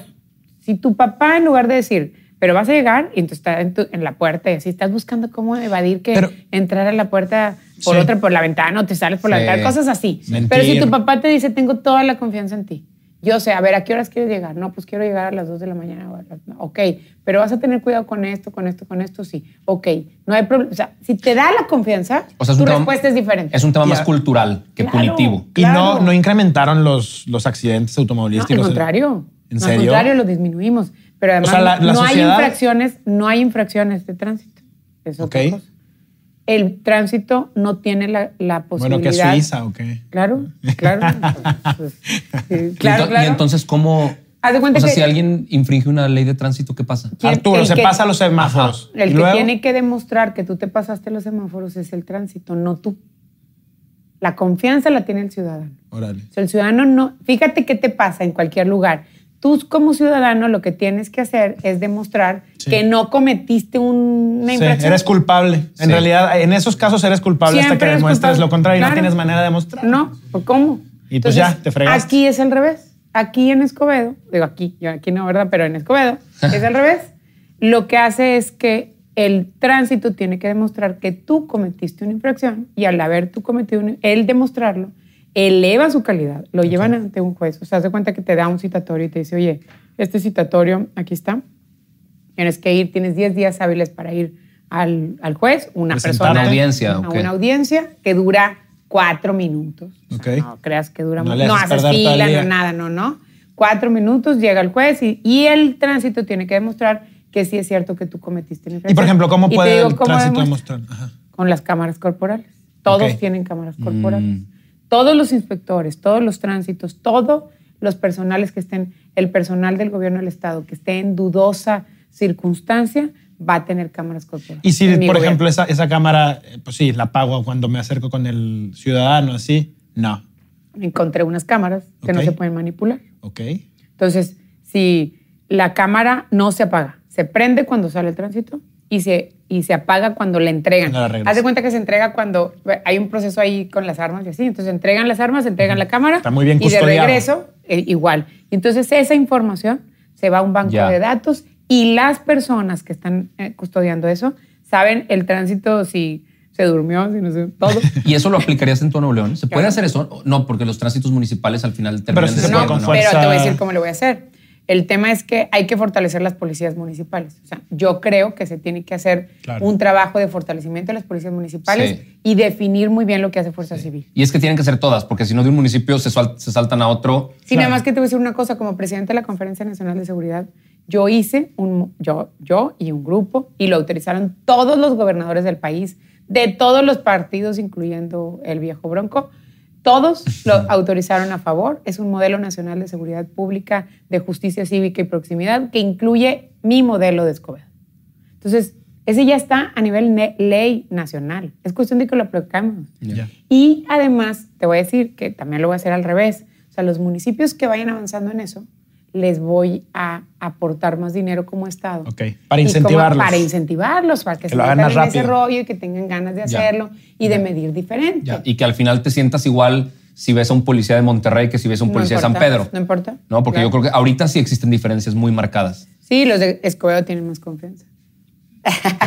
si tu papá, en lugar de decir, pero vas a llegar, y entonces está en, tu- en la puerta así estás buscando cómo evadir que Pero- entrar a la puerta por Sí. otra, por la ventana, o te sales por la Sí. ventana, cosas así. Mentir. Pero si tu papá te dice, tengo toda la confianza en ti. Yo sé, a ver, ¿a qué horas quieres llegar? No, pues quiero llegar a las 2 de la mañana. o a las- no. Ok, pero vas a tener cuidado con esto, con esto, con esto, sí. Ok, no hay problema. O sea, si te da la confianza, O sea, es tu un tema- respuesta es diferente. Es un tema Ya. más cultural que Claro. punitivo. Y no, Claro. no incrementaron los, los accidentes No, automovilísticos. al contrario. ¿En No, serio? Al contrario, lo disminuimos. Pero además sea, la- la no hay infracciones, no hay infracciones de tránsito. Es otra Ok. cosa. El tránsito no tiene la, la Bueno, que posibilidad. Suiza o qué. Claro, claro. Pues, sí, claro. Y entonces, ¿cómo? Haz de cuenta o sea, que- si alguien infringe una ley de tránsito, ¿qué pasa? ¿Quién- Arturo, el se que- pasa los semáforos. El ¿Y que luego? tiene que demostrar que tú te pasaste los semáforos es el tránsito, no tú. La confianza la tiene el ciudadano. Órale. O sea, el ciudadano no. Fíjate qué te pasa en cualquier lugar. Tú, como ciudadano, lo que tienes que hacer es demostrar Sí. que no cometiste un- una Sí, infracción. eres culpable. En Sí. realidad, en esos casos eres culpable hasta que demuestres culpable. lo contrario y no Claro. tienes manera de demostrar. No, ¿por ¿cómo? Y pues ya, te fregaste. Aquí es al revés. Aquí en Escobedo, digo aquí, yo aquí no, ¿verdad? Pero en Escobedo es al revés. Lo que hace es que el tránsito tiene que demostrar que tú cometiste una infracción y al haber tú cometido una, el demostrarlo eleva su calidad, lo llevan ante un juez. O sea, haz de cuenta que te da un citatorio y te dice, oye, este citatorio aquí está, tienes que ir, tienes 10 días hábiles para ir al, al juez, una Presentarte. persona. Una audiencia, A ok. una audiencia que dura cuatro minutos. O sea, Ok. no creas que dura No mu- le No, haces fila, no nada, no, no. Cuatro minutos, llega el juez y, y el tránsito tiene que demostrar que sí es cierto que tú cometiste una Y infracción. por ejemplo, ¿cómo puede digo el cómo tránsito demostrar? Ajá. Con las cámaras corporales. Todos tienen cámaras corporales. Todos los inspectores, todos los tránsitos, todos los personales que estén, el personal del gobierno del Estado que esté en dudosa circunstancia, va a tener cámaras corporales. Y si, por gobierno. ejemplo, esa, esa cámara, eh, pues sí, la apago cuando me acerco con el ciudadano, así, no. Encontré unas cámaras que no se pueden manipular. Ok. Entonces, si la cámara no se apaga, se prende cuando sale el tránsito y se, y se apaga cuando entregan. La regresan. Haz de cuenta que se entrega cuando hay un proceso ahí con las armas y así. Entonces, entregan las armas, entregan la cámara. Está muy bien Y de regreso, eh, igual. Entonces, esa información se va a un banco Ya. de datos y las personas que están eh, custodiando eso saben el tránsito, si se durmió, si no sé, todo. ¿Y eso lo aplicarías en tu Nuevo León? ¿Se puede Claro. hacer eso? No, porque los tránsitos municipales al final Pero terminan sí se decidiendo, puede con ¿no? fuerza. Pero te voy a decir cómo lo voy a hacer. El tema es que hay que fortalecer las policías municipales. O sea, yo creo que se tiene que hacer Claro. un trabajo de fortalecimiento de las policías municipales Sí. y definir muy bien lo que hace Fuerza Civil. Y es que tienen que ser todas, porque si no de un municipio se, se saltan a otro. Sí, Claro. nada más que te voy a decir una cosa, como presidente de la Conferencia Nacional de Seguridad, yo hice un, yo, yo y un grupo, y lo autorizaron todos los gobernadores del país, de todos los partidos, incluyendo el viejo Bronco, todos lo autorizaron a favor. Es un modelo nacional de seguridad pública, de justicia cívica y proximidad, que incluye mi modelo de Escobedo. Entonces, ese ya está a nivel ley nacional. Es cuestión de que lo aplicamos. Ya. Y además, te voy a decir que también lo voy a hacer al revés. O sea, los municipios que vayan avanzando en eso, les voy a aportar más dinero como Estado. Ok, para como- incentivarlos. para incentivarlos, para que, se metan en ese rollo y que tengan ganas de Ya. hacerlo y de medir diferente. Ya, y que al final te sientas igual si ves a un policía de Monterrey que si ves a un No policía de San Pedro. No importa. No, porque Claro. yo creo que ahorita sí existen diferencias muy marcadas. Sí, los de Escobedo tienen más confianza.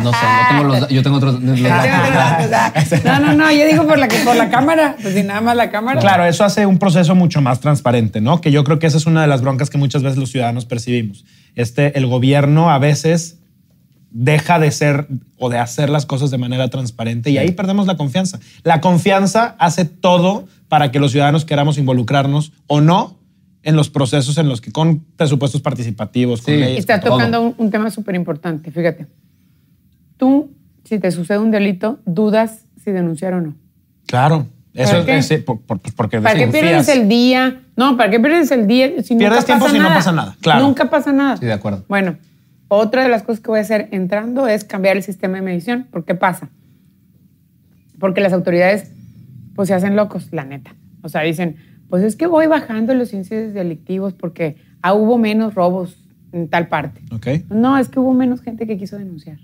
No sé, no tengo los, yo tengo otros. los- no, no, no, yo digo por la, que- por la cámara, pues si nada más la cámara. Claro, eso hace un proceso mucho más transparente, ¿no? Que yo creo que esa es una de las broncas que muchas veces los ciudadanos percibimos. Este, el gobierno a veces deja de ser o de hacer las cosas de manera transparente y ahí perdemos la confianza. La confianza hace todo para que los ciudadanos queramos involucrarnos o no en los procesos en los que con presupuestos participativos, con Sí. leyes, Está tocando un, un tema súper importante, fíjate. Tú, si te sucede un delito, dudas si denunciar o no. Claro. Eso ¿Para es, es- sí, por- por- porque ¿Para qué pierdes el día? No, ¿para qué pierdes el día si Pierdes nunca tiempo pasa si no pasa nada, claro. Nunca pasa nada. Sí, de acuerdo. Bueno, otra de las cosas que voy a hacer entrando es cambiar el sistema de medición. ¿Por qué pasa? Porque las autoridades pues se hacen locos, la neta. O sea, dicen, pues es que voy bajando los índices delictivos porque ah, hubo menos robos en tal parte. Ok. No, es que hubo menos gente que quiso denunciar.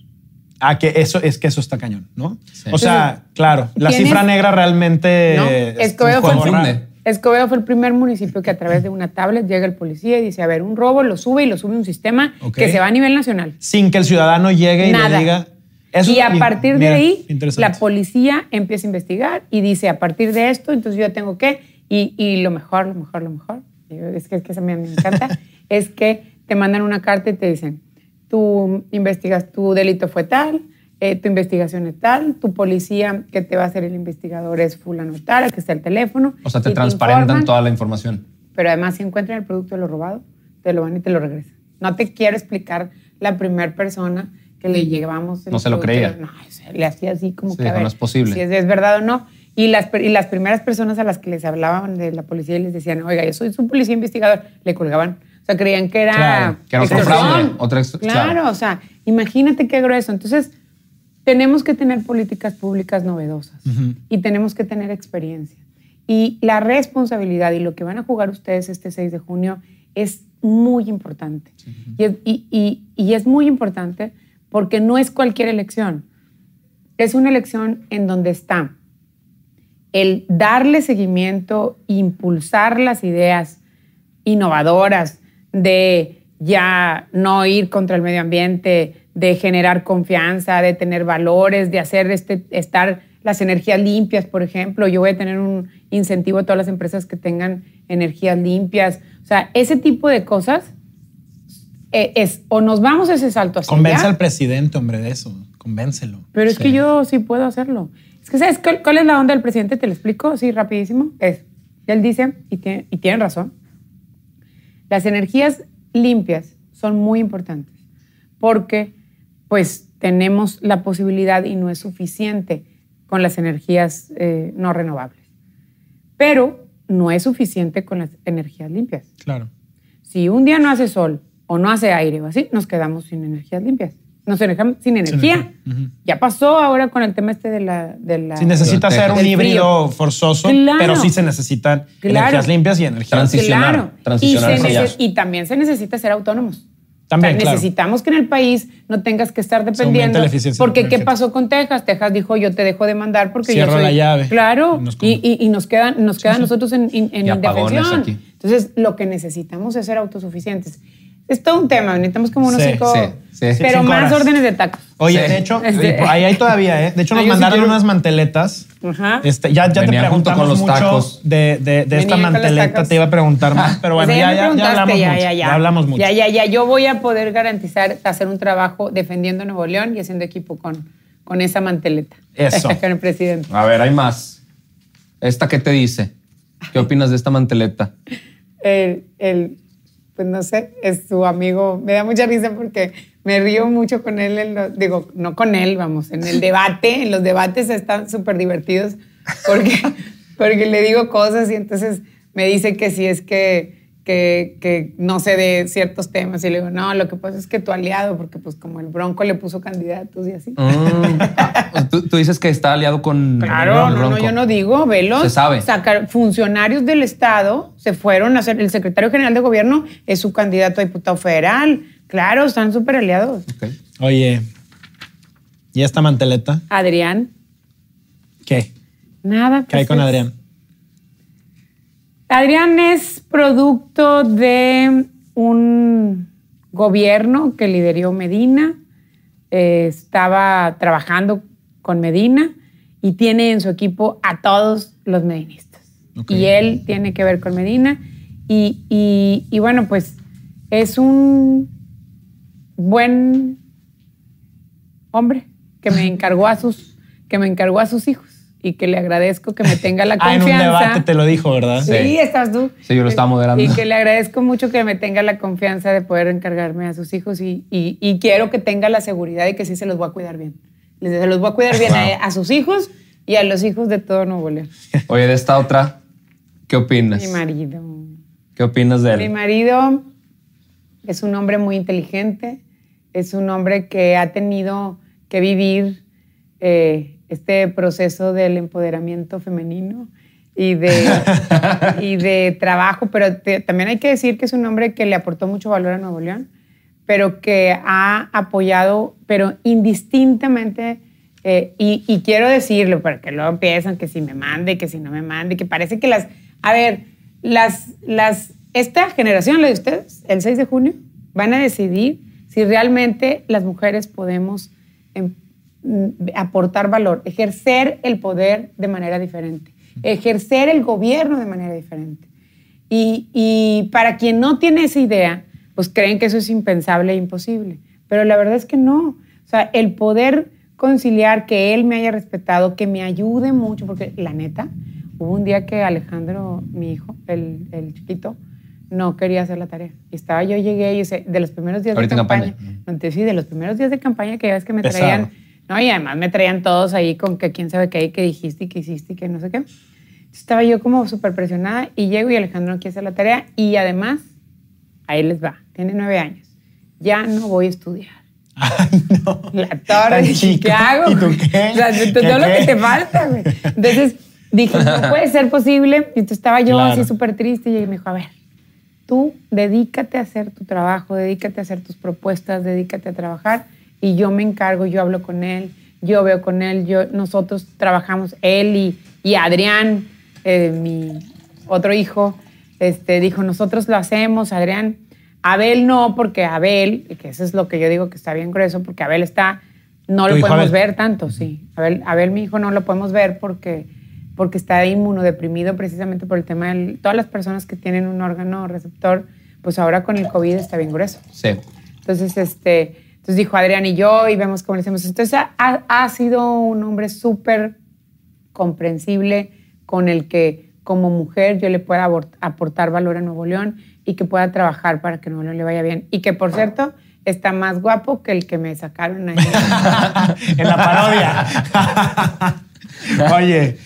Ah, que eso es que eso está cañón, ¿no? Sí. O sea, claro, la ¿tienes- cifra negra realmente ¿no? es Escobedo, fue el, Confunde. raro. Escobedo fue el primer municipio que a través de una tablet llega el policía y dice, a ver, un robo lo sube y lo sube un sistema que se va a nivel nacional. sin que el ciudadano llegue y le diga. Eso y a partir de ahí, la policía empieza a investigar y dice, a partir de esto, entonces yo tengo que, y, y lo mejor, lo mejor, lo mejor, es que, es que eso me, me encanta, es que te mandan una carta y te dicen, tú investigas, tu delito fue tal, eh, tu investigación es tal, tu policía que te va a hacer el investigador es fulano tal, aquí está el teléfono. O sea, te transparentan informan, toda la información. Pero además, si encuentran el producto de lo robado, te lo van y te lo regresan. No te quiero explicar la primera persona que le llevamos. el No se lo creía. No, le hacía así como Sí, que a ver "No es posible". si es, es verdad o no. Y las, y las primeras personas a las que les hablaban de la policía y les decían, oiga, yo soy su policía investigador, le colgaban. O sea, creían que era. Claro, que era otro fraude, otra claro, claro. o sea, imagínate qué grueso. Entonces, tenemos que tener políticas públicas novedosas y tenemos que tener experiencia. Y la responsabilidad y lo que van a jugar ustedes este 6 de junio es muy importante. y, es, y- y- y es muy importante porque no es cualquier elección. Es una elección en donde está el darle seguimiento, impulsar las ideas innovadoras de ya no ir contra el medio ambiente, de generar confianza, de tener valores, de hacer este, estar las energías limpias, por ejemplo. Yo voy a tener un incentivo a todas las empresas que tengan energías limpias. O sea, ese tipo de cosas eh, es o nos vamos a ese salto hacia Convence allá, al presidente, hombre, de eso. Convéncelo. pero es que yo sí puedo hacerlo. Es que, ¿sabes cuál, cuál es la onda del presidente? Te lo explico así rapidísimo. Es, él dice, y tiene, y tiene razón, las energías limpias son muy importantes porque pues tenemos la posibilidad y no es suficiente con las energías eh, no renovables. Pero no es suficiente con las energías limpias. Claro. Si un día no hace sol o no hace aire o así, nos quedamos sin energías limpias. Nos dejamos sin energía. Ya pasó ahora con el tema este de la... De la Si necesita ser un híbrido forzoso, Claro. pero sí se necesitan Claro. energías limpias y energías. Transicionar, Claro. transicionar y, se también se necesita ser autónomos. También, O sea, claro. Necesitamos que en el país no tengas que estar dependiendo. la eficiencia Porque ¿qué pasó con Texas? Texas dijo, yo te dejo de mandar porque Cierro yo soy... la llave. Claro. Y nos Y, como- y- y nos quedan, nos quedan nosotros en, en- en Y apagones indefensión. aquí. Entonces, lo que necesitamos es ser autosuficientes. Es todo un tema. Necesitamos como unos Sí, cinco. sí, sí. Pero Cinco más horas. órdenes de tacos. Oye, Sí. de hecho, Este- ahí hay todavía, ¿eh? De hecho, Ah, nos yo sí mandaron quiero- unas manteletas. Ajá. Este, ya ya te Venían junto preguntamos con los mucho tacos. de, de- de esta manteleta. Te iba a preguntar más, pero bueno, O sea, ya, ya, ya hablamos ya, mucho. ya, ya. Ya hablamos mucho. Ya, ya, ya. Yo voy a poder garantizar hacer un trabajo defendiendo Nuevo León y haciendo equipo con, con esa manteleta. Eso. con el presidente. A ver, hay más. ¿Esta qué te dice? ¿Qué opinas de esta manteleta? El, el, pues no sé, es su amigo. Me da mucha risa porque me río mucho con él. En los- digo, no con él, vamos, en el debate. En los debates están súper divertidos porque, porque le digo cosas y entonces me dice que si es que, que, que no sé de ciertos temas. Y le digo, no, lo que pasa es que tu aliado, porque pues como el Bronco le puso candidatos y así. Mm, ah, ¿tú, tú dices que está aliado con Claro, no, no, yo no digo, velos. Se sabe. Sacar, funcionarios del Estado se fueron a hacer, el secretario general de gobierno es su candidato a diputado federal. Claro, están súper aliados. Ok. Oye, ¿y esta manteleta? Adrián, ¿Qué? nada. ¿Qué hay pues con es- Adrián? Adrián es producto de un gobierno que lideró Medina, eh, estaba trabajando con Medina y tiene en su equipo a todos los medinistas. Y él tiene que ver con Medina. Y, y- y bueno, pues es un buen hombre que me encargó a sus, que me encargó a sus hijos y que le agradezco que me tenga la Ah, en confianza. un debate te lo dijo, ¿verdad? Sí, Sí. estás tú. Sí, yo lo estaba moderando. Y que le agradezco mucho que me tenga la confianza de poder encargarme a sus hijos y, y- y quiero que tenga la seguridad de que sí se los voy a cuidar bien. Les- Se los voy a cuidar bien a, a sus hijos y a los hijos de todo Nuevo León. Oye, de esta otra, ¿qué opinas? Mi marido. ¿Qué opinas de Mi él? marido es un hombre muy inteligente, es un hombre que ha tenido que vivir eh, este proceso del empoderamiento femenino y de, y de trabajo, pero te- también hay que decir que es un hombre que le aportó mucho valor a Nuevo León, pero que ha apoyado, pero indistintamente, eh, y, y quiero decirlo, porque luego empiezan que si me mande, que si no me mande, que parece que las... A ver, las, las, esta generación, la de ustedes, el 6 de junio, van a decidir si realmente las mujeres podemos em, aportar valor, ejercer el poder de manera diferente, ejercer el gobierno de manera diferente. Y, y para quien no tiene esa idea, pues creen que eso es impensable e imposible. Pero la verdad es que no. O sea, el poder conciliar que él me haya respetado, que me ayude mucho, porque la neta, hubo un día que Alejandro, mi hijo, el, el chiquito, no quería hacer la tarea. Y estaba yo, llegué y de los primeros días Ahorita de campaña. campaña. Entonces, sí, de los primeros días de campaña que ya ves que me Pesado. traían. No, y además me traían todos ahí con que quién sabe qué, que dijiste y que hiciste y que no sé qué. Entonces, estaba yo como súper presionada y llego y Alejandro no quiere hacer la tarea y además, ahí les va, tiene nueve años. Ya no voy a estudiar. Ay, no. La torre, chico. ¿qué hago? ¿Y tú qué? O sea, tú- ¿Qué, todo lo qué? que te falta, güey. Entonces dije, no puede ser posible. Y entonces estaba yo Claro. así súper triste y me dijo, a ver, tú dedícate a hacer tu trabajo, dedícate a hacer tus propuestas, dedícate a trabajar y yo me encargo, yo hablo con él, yo veo con él, yo, nosotros trabajamos, él y, y Adrián, eh, mi otro hijo, este, dijo, nosotros lo hacemos, Adrián. Abel no, porque Abel, que eso es lo que yo digo que está bien grueso, porque Abel está, no ¿Tu lo podemos Abel? ver tanto, sí. Abel, Abel, mi hijo, no lo podemos ver porque, porque está inmunodeprimido precisamente por el tema de todas las personas que tienen un órgano receptor, pues ahora con el COVID está bien grueso. Sí. Entonces, este, entonces dijo Adrián y yo y vemos cómo le hacemos. Entonces ha, ha sido un hombre súper comprensible con el que como mujer yo le pueda aportar valor a Nuevo León y que pueda trabajar para que Nuevo León le vaya bien. Y que, por cierto, está más guapo que el que me sacaron ahí. en la parodia. Oye,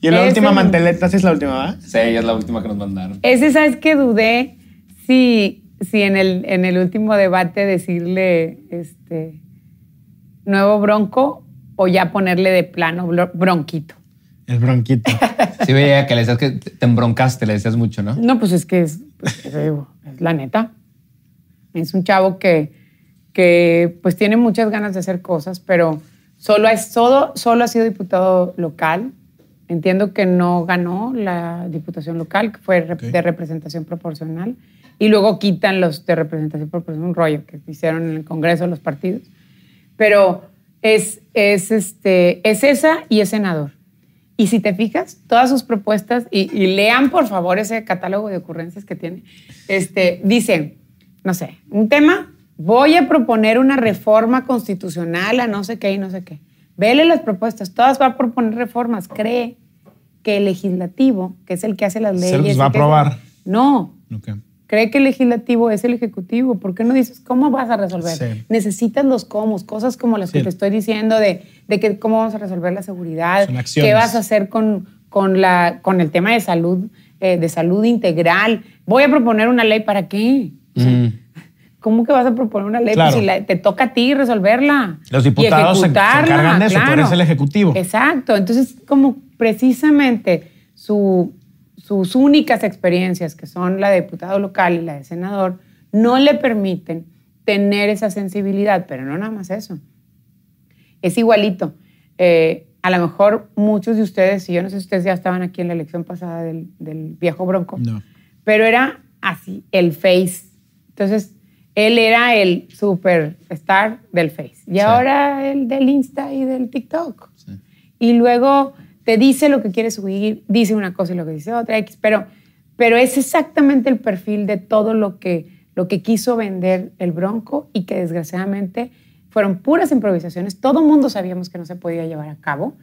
y la Ese- última manteleta, sí es la última, ¿va? Sí, ella es la última que nos mandaron. Ese, ¿sabes que Dudé si, si en, el, en el último debate decirle este, nuevo bronco o ya ponerle de plano bronquito. El bronquito. Sí, veía que le decías que te embroncaste, le decías mucho, ¿no? No, pues es que es, pues, es la neta. Es un chavo que, que pues tiene muchas ganas de hacer cosas, pero solo, es, solo, solo ha sido diputado local Entiendo que no ganó la diputación local, que fue de representación proporcional, y luego quitan los de representación proporcional, un rollo que hicieron en el Congreso los partidos. Pero es, es, este, es esa y es senador. Y si te fijas, todas sus propuestas, y, y lean por favor ese catálogo de ocurrencias que tiene, este, dice, no sé, un tema, voy a proponer una reforma constitucional a no sé qué y no sé qué. Vele las propuestas, todas va a proponer reformas. Cree que el legislativo, que es el que hace las Se leyes... los va a aprobar. No, Ok. Cree que el legislativo es el ejecutivo. ¿Por qué no dices cómo vas a resolver? Sí. Necesitas los cómo, cosas como las que te estoy diciendo de, de que cómo vamos a resolver la seguridad, qué vas a hacer con, con, la, con el tema de salud, eh, de salud integral. Voy a proponer una ley para qué? O sea, ¿Cómo que vas a proponer una ley? Claro. Pues si la- te toca a ti resolverla. Los y diputados se- se encargan de eso, tú eres el ejecutivo. Exacto. Entonces, como precisamente su- sus únicas experiencias, que son la de diputado local y la de senador, no le permiten tener esa sensibilidad, pero no nada más eso. Es igualito. Eh, a lo mejor muchos de ustedes, y yo no sé si ustedes ya estaban aquí en la elección pasada del, del viejo Bronco, No. pero era así, el Face. Entonces, él era el superstar del Face. Y ahora el del Insta y del TikTok. Y luego te dice lo que quiere subir, dice una cosa y lo que dice otra, X, pero, pero es exactamente el perfil de todo lo que, lo que quiso vender el Bronco y que desgraciadamente fueron puras improvisaciones. Todo mundo sabíamos que no se podía llevar a cabo.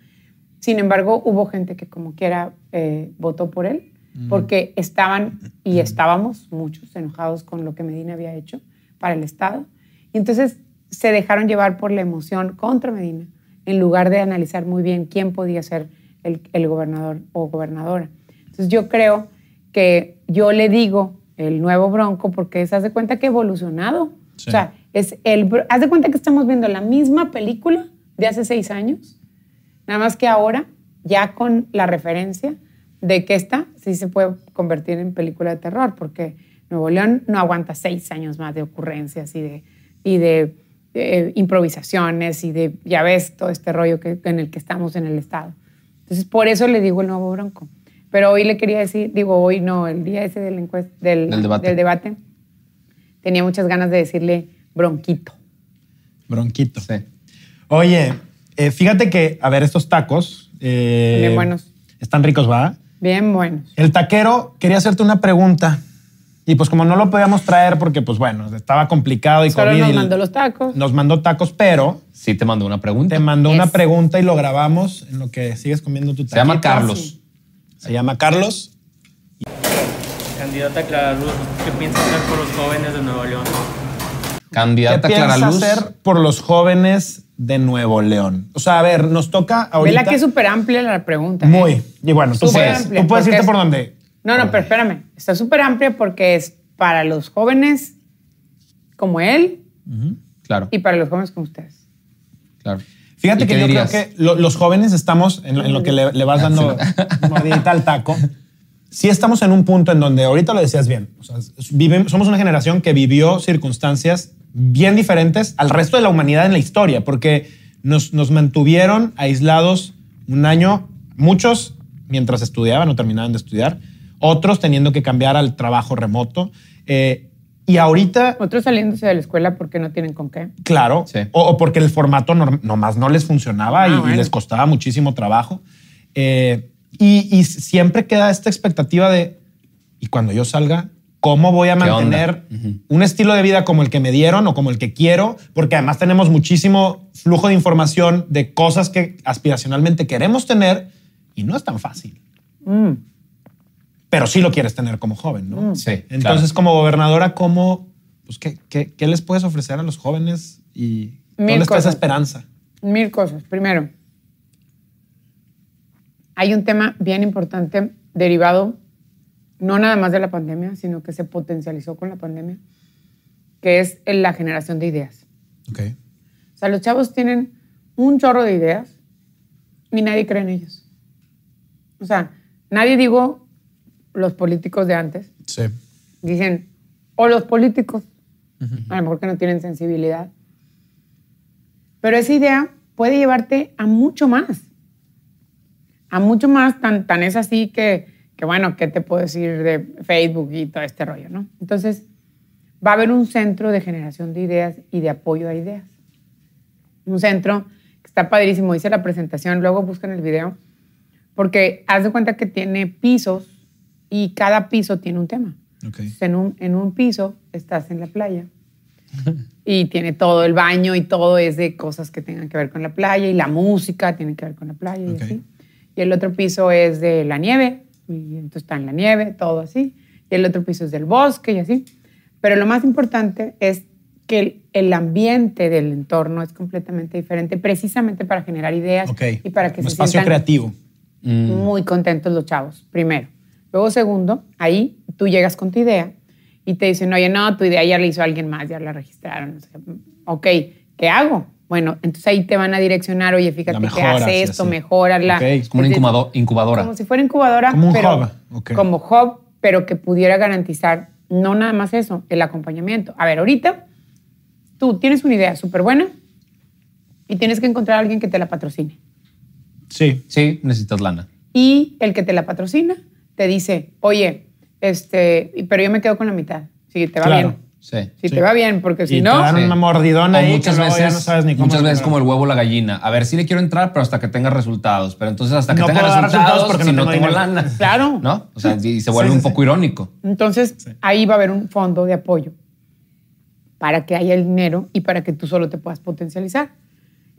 Sin embargo, hubo gente que como quiera eh, votó por él, porque estaban y estábamos muchos enojados con lo que Medina había hecho para el Estado. Y entonces se dejaron llevar por la emoción contra Medina, en lugar de analizar muy bien quién podía ser el, el gobernador o gobernadora. Entonces yo creo que yo le digo el nuevo Bronco porque se hace cuenta que ha evolucionado. Sí. O sea, es el, haz de cuenta que estamos viendo la misma película de hace seis años, nada más que ahora ya con la referencia de que esta sí se puede convertir en película de terror, porque Nuevo León no aguanta seis años más de ocurrencias y de, y de eh, improvisaciones y de, ya ves, todo este rollo que, en el que estamos en el Estado. Entonces, por eso le digo el nuevo Bronco. Pero hoy le quería decir, digo, hoy no, el día ese del, encuest- del, Del debate. del debate, tenía muchas ganas de decirle Bronquito. Bronquito. Sí. Oye, eh, fíjate que, a ver, estos tacos. eh, Bien buenos. Están ricos, ¿va? Bien buenos. El taquero quería hacerte una pregunta. Y pues como no lo podíamos traer porque, pues bueno, estaba complicado y Solo COVID nos y- mandó los tacos. Nos mandó tacos, pero Sí, te mandó una pregunta. te mandó una pregunta y lo grabamos en lo que sigues comiendo tu taquito. Se llama Carlos. Sí. Se llama Carlos. Candidata Clara Luz, ¿qué piensa hacer por los jóvenes de Nuevo León? ¿Qué Candidata Clara piensa Luz. hacer por los jóvenes de Nuevo León? O sea, a ver, nos toca ahorita... Vela que es súper amplia la pregunta. ¿eh? Muy. Y bueno, tú puedes, amplia, tú puedes irte por donde... No, no, pero espérame. Está súper amplia porque es para los jóvenes como él Claro, y para los jóvenes como ustedes. claro. Fíjate ¿Y que yo dirías? creo que lo- los jóvenes estamos, en, en lo que le, le vas dando mordidita al taco, sí estamos en un punto en donde, ahorita lo decías bien, o sea, vive- somos una generación que vivió circunstancias bien diferentes al resto de la humanidad en la historia, porque nos, nos mantuvieron aislados un año, muchos mientras estudiaban o terminaban de estudiar, otros teniendo que cambiar al trabajo remoto. eh, y ahorita Otros saliéndose de la escuela porque no tienen con qué. Claro. Sí. O, o porque el formato nomás no les funcionaba Ah, y, les costaba muchísimo trabajo. Eh, y, y siempre queda esta expectativa de, y cuando yo salga, ¿cómo voy a mantener un estilo de vida como el que me dieron o como el que quiero? Porque además tenemos muchísimo flujo de información de cosas que aspiracionalmente queremos tener y no es tan fácil. Mm. Pero sí lo quieres tener como joven, ¿no? Sí, Entonces, claro. como gobernadora, ¿cómo, pues, qué, qué- qué les puedes ofrecer a los jóvenes y Mil dónde está esa esperanza? Mil cosas. Primero, hay un tema bien importante derivado no nada más de la pandemia, sino que se potencializó con la pandemia, que es la generación de ideas. Ok. O sea, los chavos tienen un chorro de ideas y nadie cree en ellos. O sea, nadie digo los políticos de antes, Sí. dicen, o los políticos, a lo mejor que no tienen sensibilidad. Pero esa idea puede llevarte a mucho más. a mucho más, tan, tan es así que, que, bueno, ¿qué te puedo decir de Facebook y todo este rollo, no? Entonces, va a haber un centro de generación de ideas y de apoyo a ideas. Un centro que está padrísimo, hice la presentación, luego buscan el video, porque haz de cuenta que tiene pisos y cada piso tiene un tema. Okay. Entonces, en, un, en un piso estás en la playa y tiene todo el baño y todo es de cosas que tengan que ver con la playa y la música tiene que ver con la playa y Ok. así. Y el otro piso es de la nieve y entonces está en la nieve, todo así. Y el otro piso es del bosque y así. Pero lo más importante es que el, el ambiente del entorno es completamente diferente precisamente para generar ideas Ok. y para que Un se espacio sientan creativo. muy contentos los chavos, primero. Luego, segundo, ahí tú llegas con tu idea y te dicen, oye, no, tu idea ya la hizo alguien más, ya la registraron. O sea, ok, ¿qué hago? Bueno, entonces ahí te van a direccionar, oye, fíjate que hace esto, así. mejórala. Ok, Es como una incubadora. Como si fuera incubadora, Como un pero hub, ok. como hub, pero que pudiera garantizar no nada más eso, el acompañamiento. A ver, ahorita tú tienes una idea súper buena y tienes que encontrar a alguien que te la patrocine. Sí. Sí, necesitas lana. y el que te la patrocina te dice, oye, este, pero yo me quedo con la mitad. Si te va Claro. bien. Sí. Si Sí. te va bien, porque si Y no, te dan Sí. una mordidona O ahí muchas que veces, ya no sabes ni cómo muchas veces como el huevo o la gallina. A ver, sí le quiero entrar, pero hasta que tenga resultados. Pero entonces hasta que No tenga puedo dar resultados, resultados porque si no no tengo dinero. lana. Claro. ¿No? O sea, y se vuelve Sí, un sí, poco irónico. entonces ahí va a haber un fondo de apoyo para que haya el dinero y para que tú solo te puedas potencializar.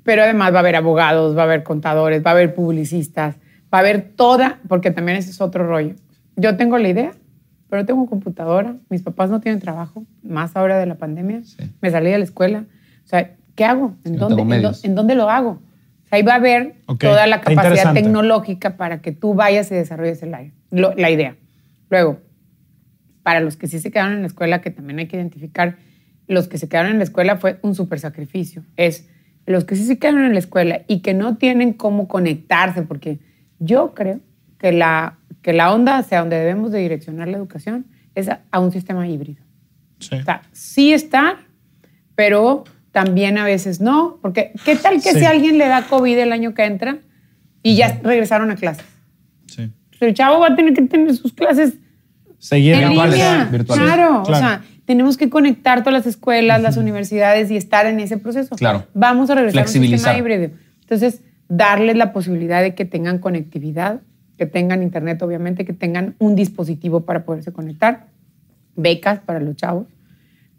Pero además va a haber abogados, va a haber contadores, va a haber publicistas, va a haber toda, porque también ese es otro rollo. Yo tengo la idea, pero tengo computadora, mis papás no tienen trabajo, más ahora de la pandemia, me salí de la escuela. O sea, ¿qué hago? ¿En, no dónde, en, en dónde lo hago? O sea, ahí va a haber Ok, toda la capacidad tecnológica para que tú vayas y desarrolles el lo- la idea. Luego, para los que sí se quedaron en la escuela, que también hay que identificar, los que se quedaron en la escuela fue un súper sacrificio. Es los que sí se quedaron en la escuela y que no tienen cómo conectarse, porque yo creo que la, que la onda hacia donde debemos de direccionar la educación es a, a un sistema híbrido. Sí. O sea, sí estar, pero también a veces no, porque ¿qué tal que Sí. si alguien le da COVID el año que entra y ya regresaron a clases? Sí. El chavo va a tener que tener sus clases Seguir en virtuales, línea. virtuales. Claro, Claro. o sea, tenemos que conectar todas las escuelas, las universidades y estar en ese proceso. Claro. Vamos a regresar a un sistema híbrido. Entonces, darles la posibilidad de que tengan conectividad, que tengan internet, obviamente, que tengan un dispositivo para poderse conectar, becas para los chavos,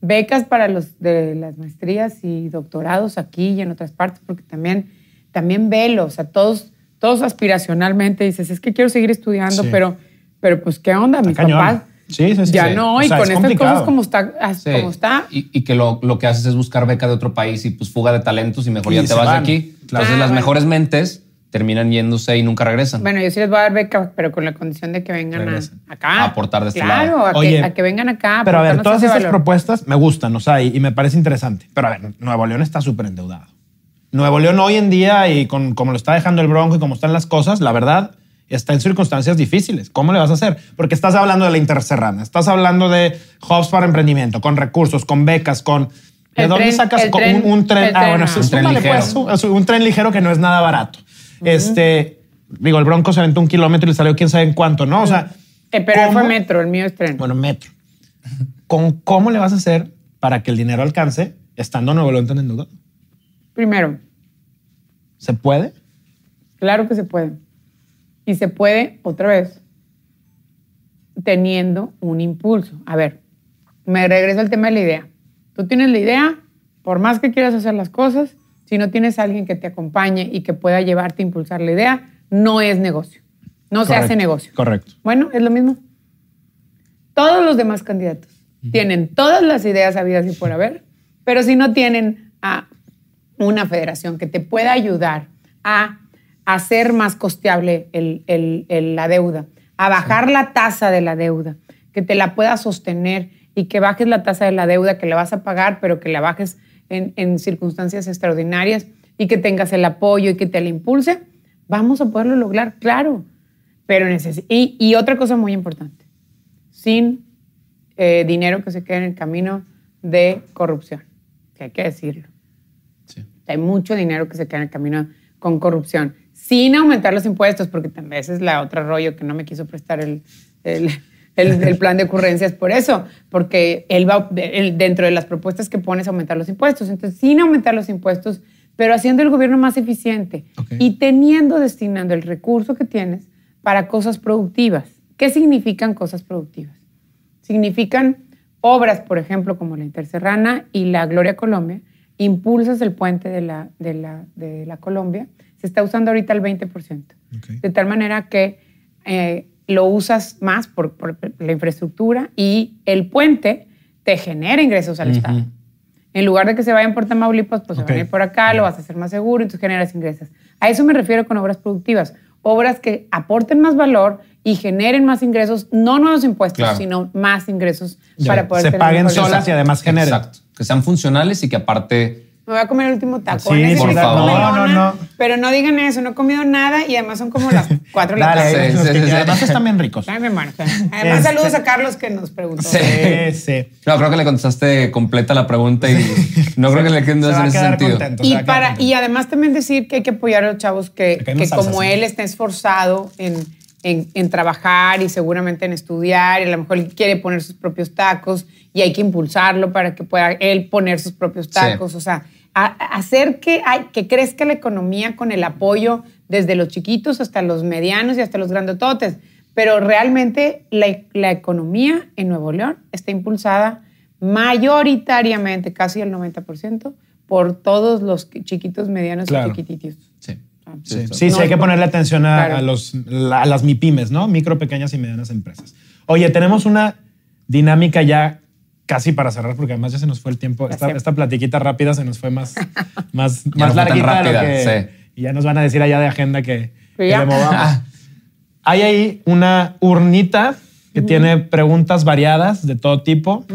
becas para los de las maestrías y doctorados aquí y en otras partes, porque también, también velo, o sea, todos, todos aspiracionalmente dices, es que quiero seguir estudiando, Sí. pero, pero pues, ¿qué onda? Mis papás Sí, sí, sí, ya sí. no, O y sea, con es estas complicado. cosas como está, Sí. como está, Y, y que lo, lo que haces es buscar beca de otro país y pues fuga de talentos y mejor Y ya te vas van. de aquí. Claro. Entonces Ah, las bueno. mejores mentes terminan yéndose y nunca regresan. Bueno, yo sí les voy a dar beca, pero con la condición de que vengan a, Regresen. acá. A aportar de este claro, lado. A, Oye, que, a que vengan acá. Pero a ver, todas esas valor. propuestas me gustan, o sea, y, y me parece interesante. Pero a ver, Nuevo León está súper endeudado. Nuevo León hoy en día y con como lo está dejando el Bronco y como están las cosas, la verdad, está en circunstancias difíciles. ¿Cómo le vas a hacer? Porque estás hablando de la Interserrana, estás hablando de hubs para emprendimiento, con recursos, con becas, con... ¿De El dónde tren- sacas con tren- un, un tren? Ah, bueno, ah. Un tren ligero. pues, un, un tren ligero que no es nada barato. Este, digo, el Bronco se aventó un kilómetro y le salió quién sabe en cuánto, ¿no? O sea, Eh, pero él fue metro, el mío es tren. Bueno, metro. ¿Con cómo le vas a hacer para que el dinero alcance estando Nuevo León tan endeudado? Primero, ¿Se puede? claro que se puede. Y se puede, otra vez, teniendo un impulso. A ver, me regreso al tema de la idea. Tú tienes la idea, por más que quieras hacer las cosas, si no tienes a alguien que te acompañe y que pueda llevarte a impulsar la idea, no es negocio. No se hace negocio. Correcto. Bueno, es lo mismo. Todos los demás candidatos tienen todas las ideas habidas y por haber, pero si no tienen a una federación que te pueda ayudar a hacer más costeable el- el- el- la deuda, a bajar la tasa de la deuda, que te la pueda sostener y que bajes la tasa de la deuda que la vas a pagar, pero que la bajes en, en circunstancias extraordinarias y que tengas el apoyo y que te la impulse, vamos a poderlo lograr, claro. Pero y, y otra cosa muy importante, sin eh, dinero que se quede en el camino de corrupción, que hay que decirlo. Sí. Hay mucho dinero que se queda en el camino con corrupción. Sin aumentar los impuestos, porque también ese es la otra rollo que no me quiso prestar el, el, el- el plan de ocurrencias por eso, porque él va, él- dentro de las propuestas que pones aumentar los impuestos. Entonces, sin aumentar los impuestos, pero haciendo el gobierno más eficiente y teniendo, destinando el recurso que tienes para cosas productivas. ¿Qué significan cosas productivas? Significan obras, por ejemplo, como la Interserrana y la Gloria Colombia, impulsas el puente de la, de la, de la Colombia, se está usando ahorita el 20%. Ok. De tal manera que eh, lo usas más por, por la infraestructura y el puente te genera ingresos al Estado. En lugar de que se vayan por Tamaulipas, pues se van a ir por acá, lo vas a hacer más seguro y tú generas ingresos. A eso me refiero con obras productivas. Obras que aporten más valor y generen más ingresos, no nuevos impuestos, Claro. sino más ingresos Ya, para poder se tener paguen solas y además generen. Exacto. Que sean funcionales y que aparte Me voy a comer el último taco. Sí, por favor. está No, no, no. Pero no digan eso, no he comido nada y además son como las 4 de la Dale, tarde. Sí, los sí, que- sí, sí. además están bien ricos. Ay, mi hermano. Además, Este- saludos a Carlos que nos preguntó. Sí. Sí. No, creo que le contestaste completa la pregunta y no creo que le queden dudas en ese sentido. contento. Y, para, contento. y además también decir que hay que apoyar a los chavos que, como él está esforzado en, en- en trabajar y seguramente en estudiar y a lo mejor él quiere poner sus propios tacos y hay que impulsarlo para que pueda él poner sus propios tacos. O sea, a- hacer que, hay, que crezca la economía con el apoyo desde los chiquitos hasta los medianos y hasta los grandototes. Pero realmente la, la economía en Nuevo León está impulsada mayoritariamente, casi el 90%, por todos los chiquitos, medianos Claro. y chiquititos. Sí. Sí, sí. sí, sí, No, hay que ponerle atención a, Claro. a los, a las MIPIMES, ¿no? Micro, pequeñas y medianas empresas. Oye, tenemos una dinámica ya casi para cerrar, porque además ya se nos fue el tiempo. Esta, esta platiquita rápida se nos fue más, más, más larguita rápida, que... sí. Y ya nos van a decir allá de agenda que, que le movamos. Hay ahí una urnita que tiene preguntas variadas de todo tipo.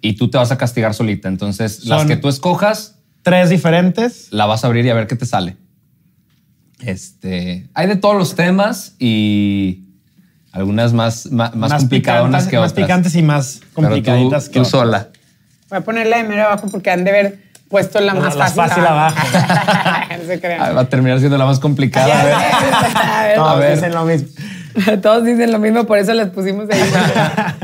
Y tú te vas a castigar solita. Entonces, las que tú escojas, Tres diferentes. la vas a abrir y a ver qué te sale. Este, hay de todos los temas y algunas más, más, más complicadonas picantes, que Más otras. picantes y más complicaditas tú, que tú otras. sola. Voy a ponerla de mero abajo porque han de haber puesto la La- más la fácil, fácil abajo. no se crean. Ah, Va a terminar siendo la más complicada. A ver. A ver. Todos A ver. dicen lo mismo. Todos dicen lo mismo, por eso las pusimos ahí.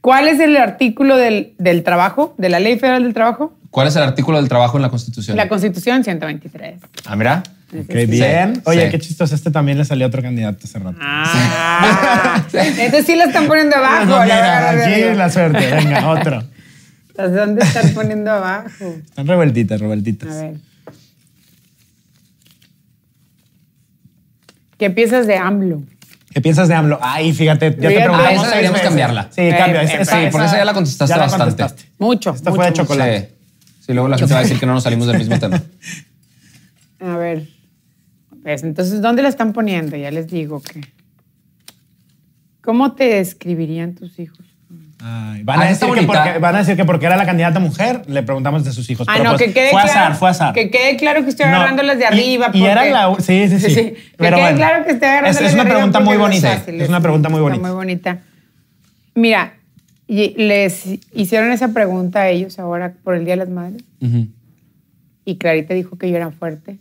¿Cuál es el artículo del, del trabajo, de la Ley Federal del Trabajo? ¿Cuál es el artículo del trabajo en la Constitución? La Constitución 123. Ah, mira. Ok, bien. Sí, Oye, sí. qué chistoso. Este también le salió otro candidato hace rato. Ah, entonces sí la están poniendo abajo. No, la mira, de aquí la suerte. Venga, otro. Dónde están poniendo abajo. Están revueltitas, A revueltitas. ver. ¿Qué piensas de AMLO? ¿Qué piensas de AMLO? Ay, fíjate, ya te preguntamos Ah, esa deberíamos cambiarla. Sí, Eh, cambia. eh, Esa- sí, esa- porque esa ya la contestaste ya la bastante. contestaste. Mucho. Esta mucho, fue de chocolate. Sí. Sí, luego la gente va a decir que no nos salimos del mismo tema. A ver. Pues, entonces, ¿dónde la están poniendo? Ya les digo que. ¿Cómo te describirían tus hijos? Ay, van, a Ah, decir que porque, van a decir que porque era la candidata mujer, le preguntamos de sus hijos. Ah, Pero no, pues, que quede fue claro. azar, fue azar. Que quede claro que estoy No, agarrando las de y- arriba. Y, era porque- la. Sí, sí, sí. Que Pero quede bueno, claro que estoy agarrando es, las es de una arriba pregunta muy porque no es bonita. Es una pregunta muy bonita. muy bonita. Mira, y les hicieron esa pregunta a ellos ahora por el Día de las Madres Ujú. y Clarita dijo que yo era fuerte.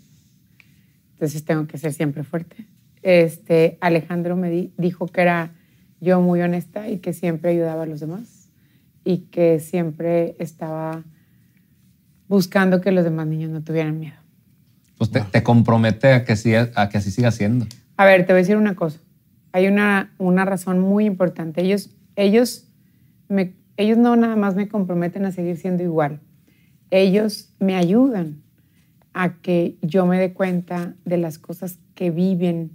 Entonces tengo que ser siempre fuerte. Este, Alejandro me di- dijo que era yo muy honesta y que siempre ayudaba a los demás y que siempre estaba buscando que los demás niños no tuvieran miedo. Pues te, te compromete a que, siga- a que así siga siendo. A ver, te voy a decir una cosa. Hay una, una razón muy importante. Ellos, ellos, me, ellos no nada más me comprometen a seguir siendo igual. Ellos me ayudan a que yo me dé cuenta de las cosas que viven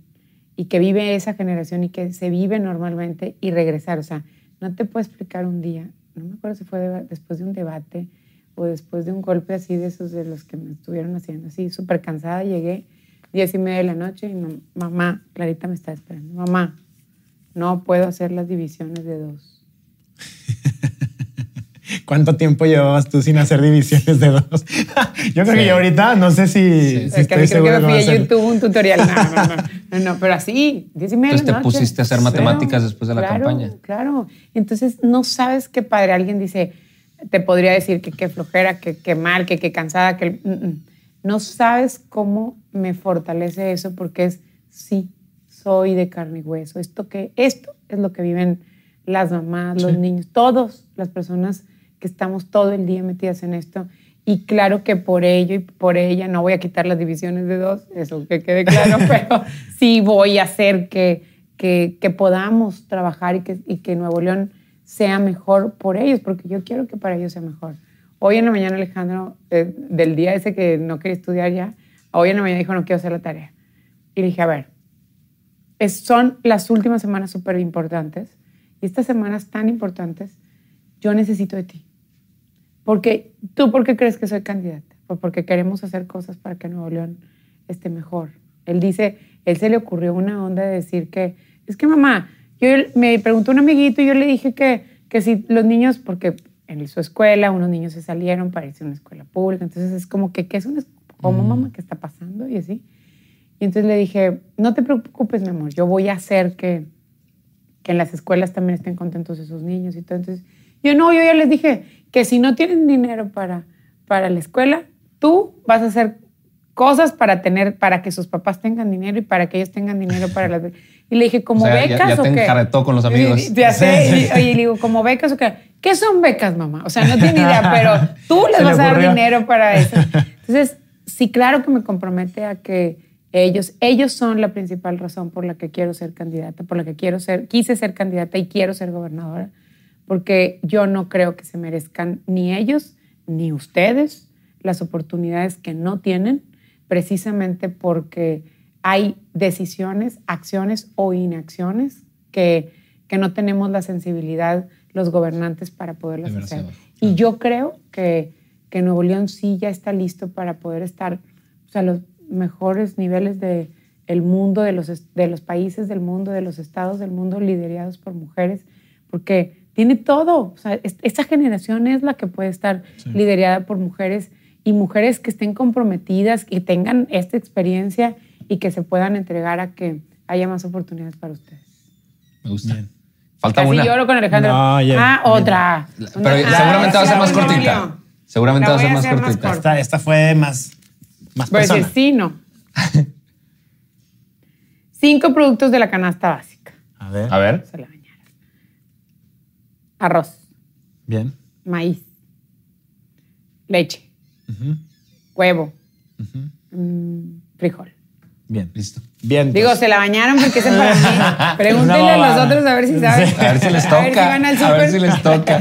y que vive esa generación y que se vive normalmente y regresar. O sea, no te puedo explicar un día, no me acuerdo si fue de- después de un debate o después de un golpe así de esos de los que me estuvieron haciendo, así súper cansada, llegué diez y media de la noche y mam- mamá, Clarita me está esperando, mamá, no puedo hacer las divisiones de dos. ¿Cuánto tiempo llevabas tú sin hacer divisiones de dos? yo creo que yo ahorita no sé si, si Es que estoy creo que me fui a. YouTube un tutorial. No, no, no, no, no, pero así, diez y media de Entonces te noche. pusiste a hacer matemáticas después de la claro, campaña. Claro, entonces no sabes qué padre. Alguien dice, te podría decir que qué flojera, que qué mal, que qué cansada, que... mm, mm. No sabes cómo me fortalece eso porque es, sí, soy de carne y hueso. Esto, que, esto es lo que viven las mamás, los niños, todas las personas que estamos todo el día metidas en esto. Y claro que por ello y por ella no voy a quitar las divisiones de dos, eso que quede claro, pero sí voy a hacer que, que, que podamos trabajar y que, y que Nuevo León sea mejor por ellos, porque yo quiero que para ellos sea mejor. Hoy en la mañana Alejandro, eh, del día ese que no quería estudiar ya, hoy en la mañana dijo no quiero hacer la tarea. Y le dije, a ver, es, son las últimas semanas súper importantes y estas semanas tan importantes, yo necesito de ti. Porque tú, ¿por qué crees que soy candidata? Pues porque queremos hacer cosas para que Nuevo León esté mejor. Él dice, él se le ocurrió una onda de decir que, es que mamá, yo me preguntó un amiguito y yo le dije que, que si los niños, porque en su escuela unos niños se salieron para irse a una escuela pública, entonces es como que, ¿qué es una ¿Cómo, mamá? ¿Qué está pasando? Y así. Y entonces le dije, no te preocupes, mi amor, yo voy a hacer que, que en las escuelas también estén contentos esos niños y todo. Entonces, yo no, yo ya les dije que si no tienen dinero para, para la escuela, tú vas a hacer cosas para tener, para que sus papás tengan dinero y para que ellos tengan dinero para las Y le dije, ¿como O sea, ya- becas ya o te qué? con los amigos. Y- Ya sé. y- Oye, le digo, ¿como becas o qué? ¿Qué son becas, mamá? O sea, no tiene idea, pero tú les le vas a dar dinero para eso. Entonces, sí, claro que me compromete a que ellos, ellos son la principal razón por la que quiero ser candidata, por la que quiero ser, quise ser candidata y quiero ser gobernadora, porque yo no creo que se merezcan ni ellos ni ustedes las oportunidades que no tienen, precisamente porque hay decisiones, acciones o inacciones que, que no tenemos la sensibilidad los gobernantes para poderlas hacer. Y yo creo que, que Nuevo León sí ya está listo para poder estar o sea, a los mejores niveles de el mundo, de los, de los países del mundo, de los estados del mundo liderados por mujeres, porque tiene todo. O sea, es- esta generación es la que puede estar liderada por mujeres y mujeres que estén comprometidas, que tengan esta experiencia y que se puedan entregar a que haya más oportunidades para ustedes. Me gusta. Falta Casi una. lloro con Alejandro. No, ya- ah, otra. Pero ah, seguramente va a ser sí, más cortita. Seguramente va a ser más más cortita. corta. Esta, esta fue más, más Voy a decir persona. sí, no. Cinco productos de la canasta básica. A ver. A ver. Arroz, Bien. maíz, leche, huevo, mm, frijol. Bien. Listo. Bien. Digo, se la bañaron porque ese para mí. Pregúntenle a los otros a ver si saben. A ver si les A ver si toca. van al A ver si les toca.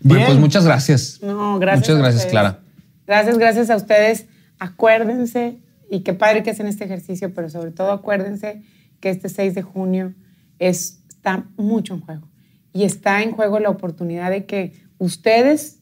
Bueno, Bien. pues muchas gracias. No, gracias. Muchas gracias. Clara. Gracias, gracias a ustedes. Acuérdense, y qué padre que hacen este ejercicio, pero sobre todo acuérdense que este 6 de junio es, está mucho en juego. Y está en juego la oportunidad de que ustedes,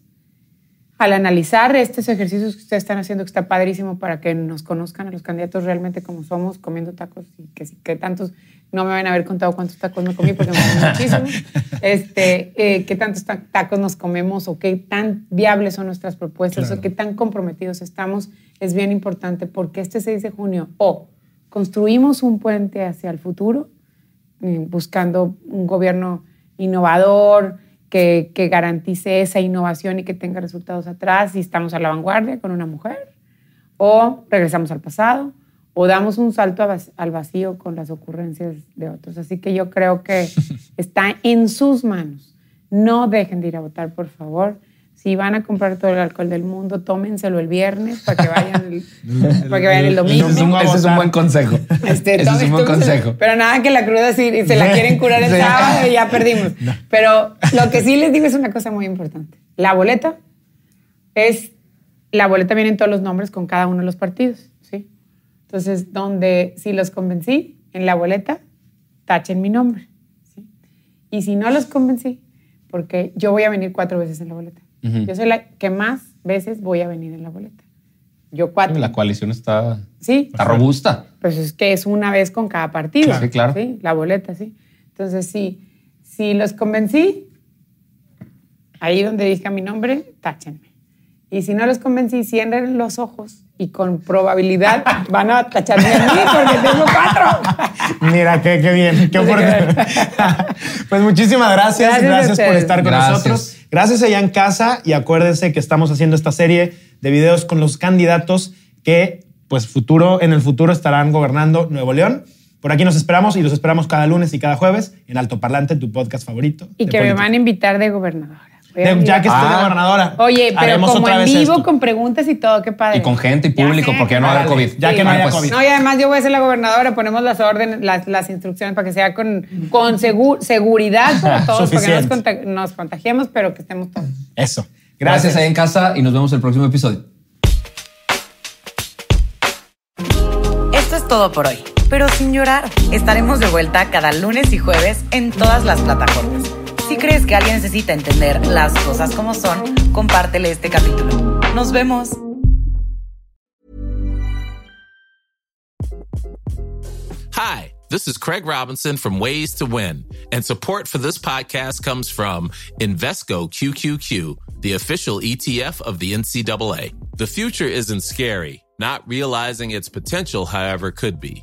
al analizar estos ejercicios que ustedes están haciendo, que está padrísimo para que nos conozcan a los candidatos realmente como somos, comiendo tacos, y que, que tantos, no me van a haber contado cuántos tacos me comí porque me comí muchísimos, este, eh, qué tantos ta- tacos nos comemos o qué tan viables son nuestras propuestas o qué tan comprometidos estamos, es bien importante porque este 6 de junio o construimos un puente hacia el futuro, eh, buscando un gobierno innovador, que, que garantice esa innovación y que tenga resultados atrás y estamos a la vanguardia con una mujer, o regresamos al pasado, o damos un salto al vacío con las ocurrencias de otros. Así que yo creo que está en sus manos. No dejen de ir a votar, por favor. Si van a comprar todo el alcohol del mundo, tómenselo el viernes para que vayan el, para que vayan el domingo. Ese es un, ese es un buen consejo. Este, ese es un buen consejo. Pero nada que la cruda sí, y se la quieren curar el Sí. sábado y ya perdimos. Pero lo que sí les digo es una cosa muy importante. La boleta es, la boleta viene en todos los nombres con cada uno de los partidos, ¿sí? Entonces, donde si los convencí en la boleta, tachen mi nombre, ¿sí? Y si no los convencí, porque yo voy a venir cuatro veces en la boleta. Ujú. Yo soy la que más veces voy a venir en la boleta. Yo cuatro. La coalición está, Sí, está robusta. pues es que es una vez con cada partido. Claro. Sí, claro. Sí, la boleta, sí. Entonces, sí, si los convencí, ahí donde dije mi nombre, táchenme. Y si no los convencí, cierren los ojos y con probabilidad van a tacharme a mí porque tengo cuatro. Mira, qué, qué bien, qué oportunidad. pues muchísimas gracias, Gracias gracias, por estar con Gracias. nosotros. Gracias allá en casa y acuérdense que estamos haciendo esta serie de videos con los candidatos que pues futuro, en el futuro estarán gobernando Nuevo León. Por aquí nos esperamos y los esperamos cada lunes y cada jueves en Alto Parlante, tu podcast favorito. Y que me van a invitar de gobernadora. De- ya que de Ah. gobernadora. Oye, pero como otra en vez vivo, esto. con preguntas y todo, qué padre. Y con gente y público, porque ya no órale, COVID. ya que no haya pues. COVID. No, y además yo voy a ser la gobernadora, ponemos las órdenes, las, las instrucciones para que sea con, con segu- seguridad para todos, para que no nos, Suficiente. nos contagiemos, pero que estemos todos. Eso. Gracias ahí en casa y nos vemos el próximo episodio. Esto es todo por hoy, pero sin llorar. Estaremos de vuelta cada lunes y jueves en todas las plataformas. Si crees que alguien necesita entender las cosas como son, compártele este capítulo. Nos vemos. Hi, this is Craig Robinson from Ways to Win, and support for this podcast comes from Invesco QQQ, the official ETF of the NCAA. The future isn't scary. Not realizing its potential, however, could be.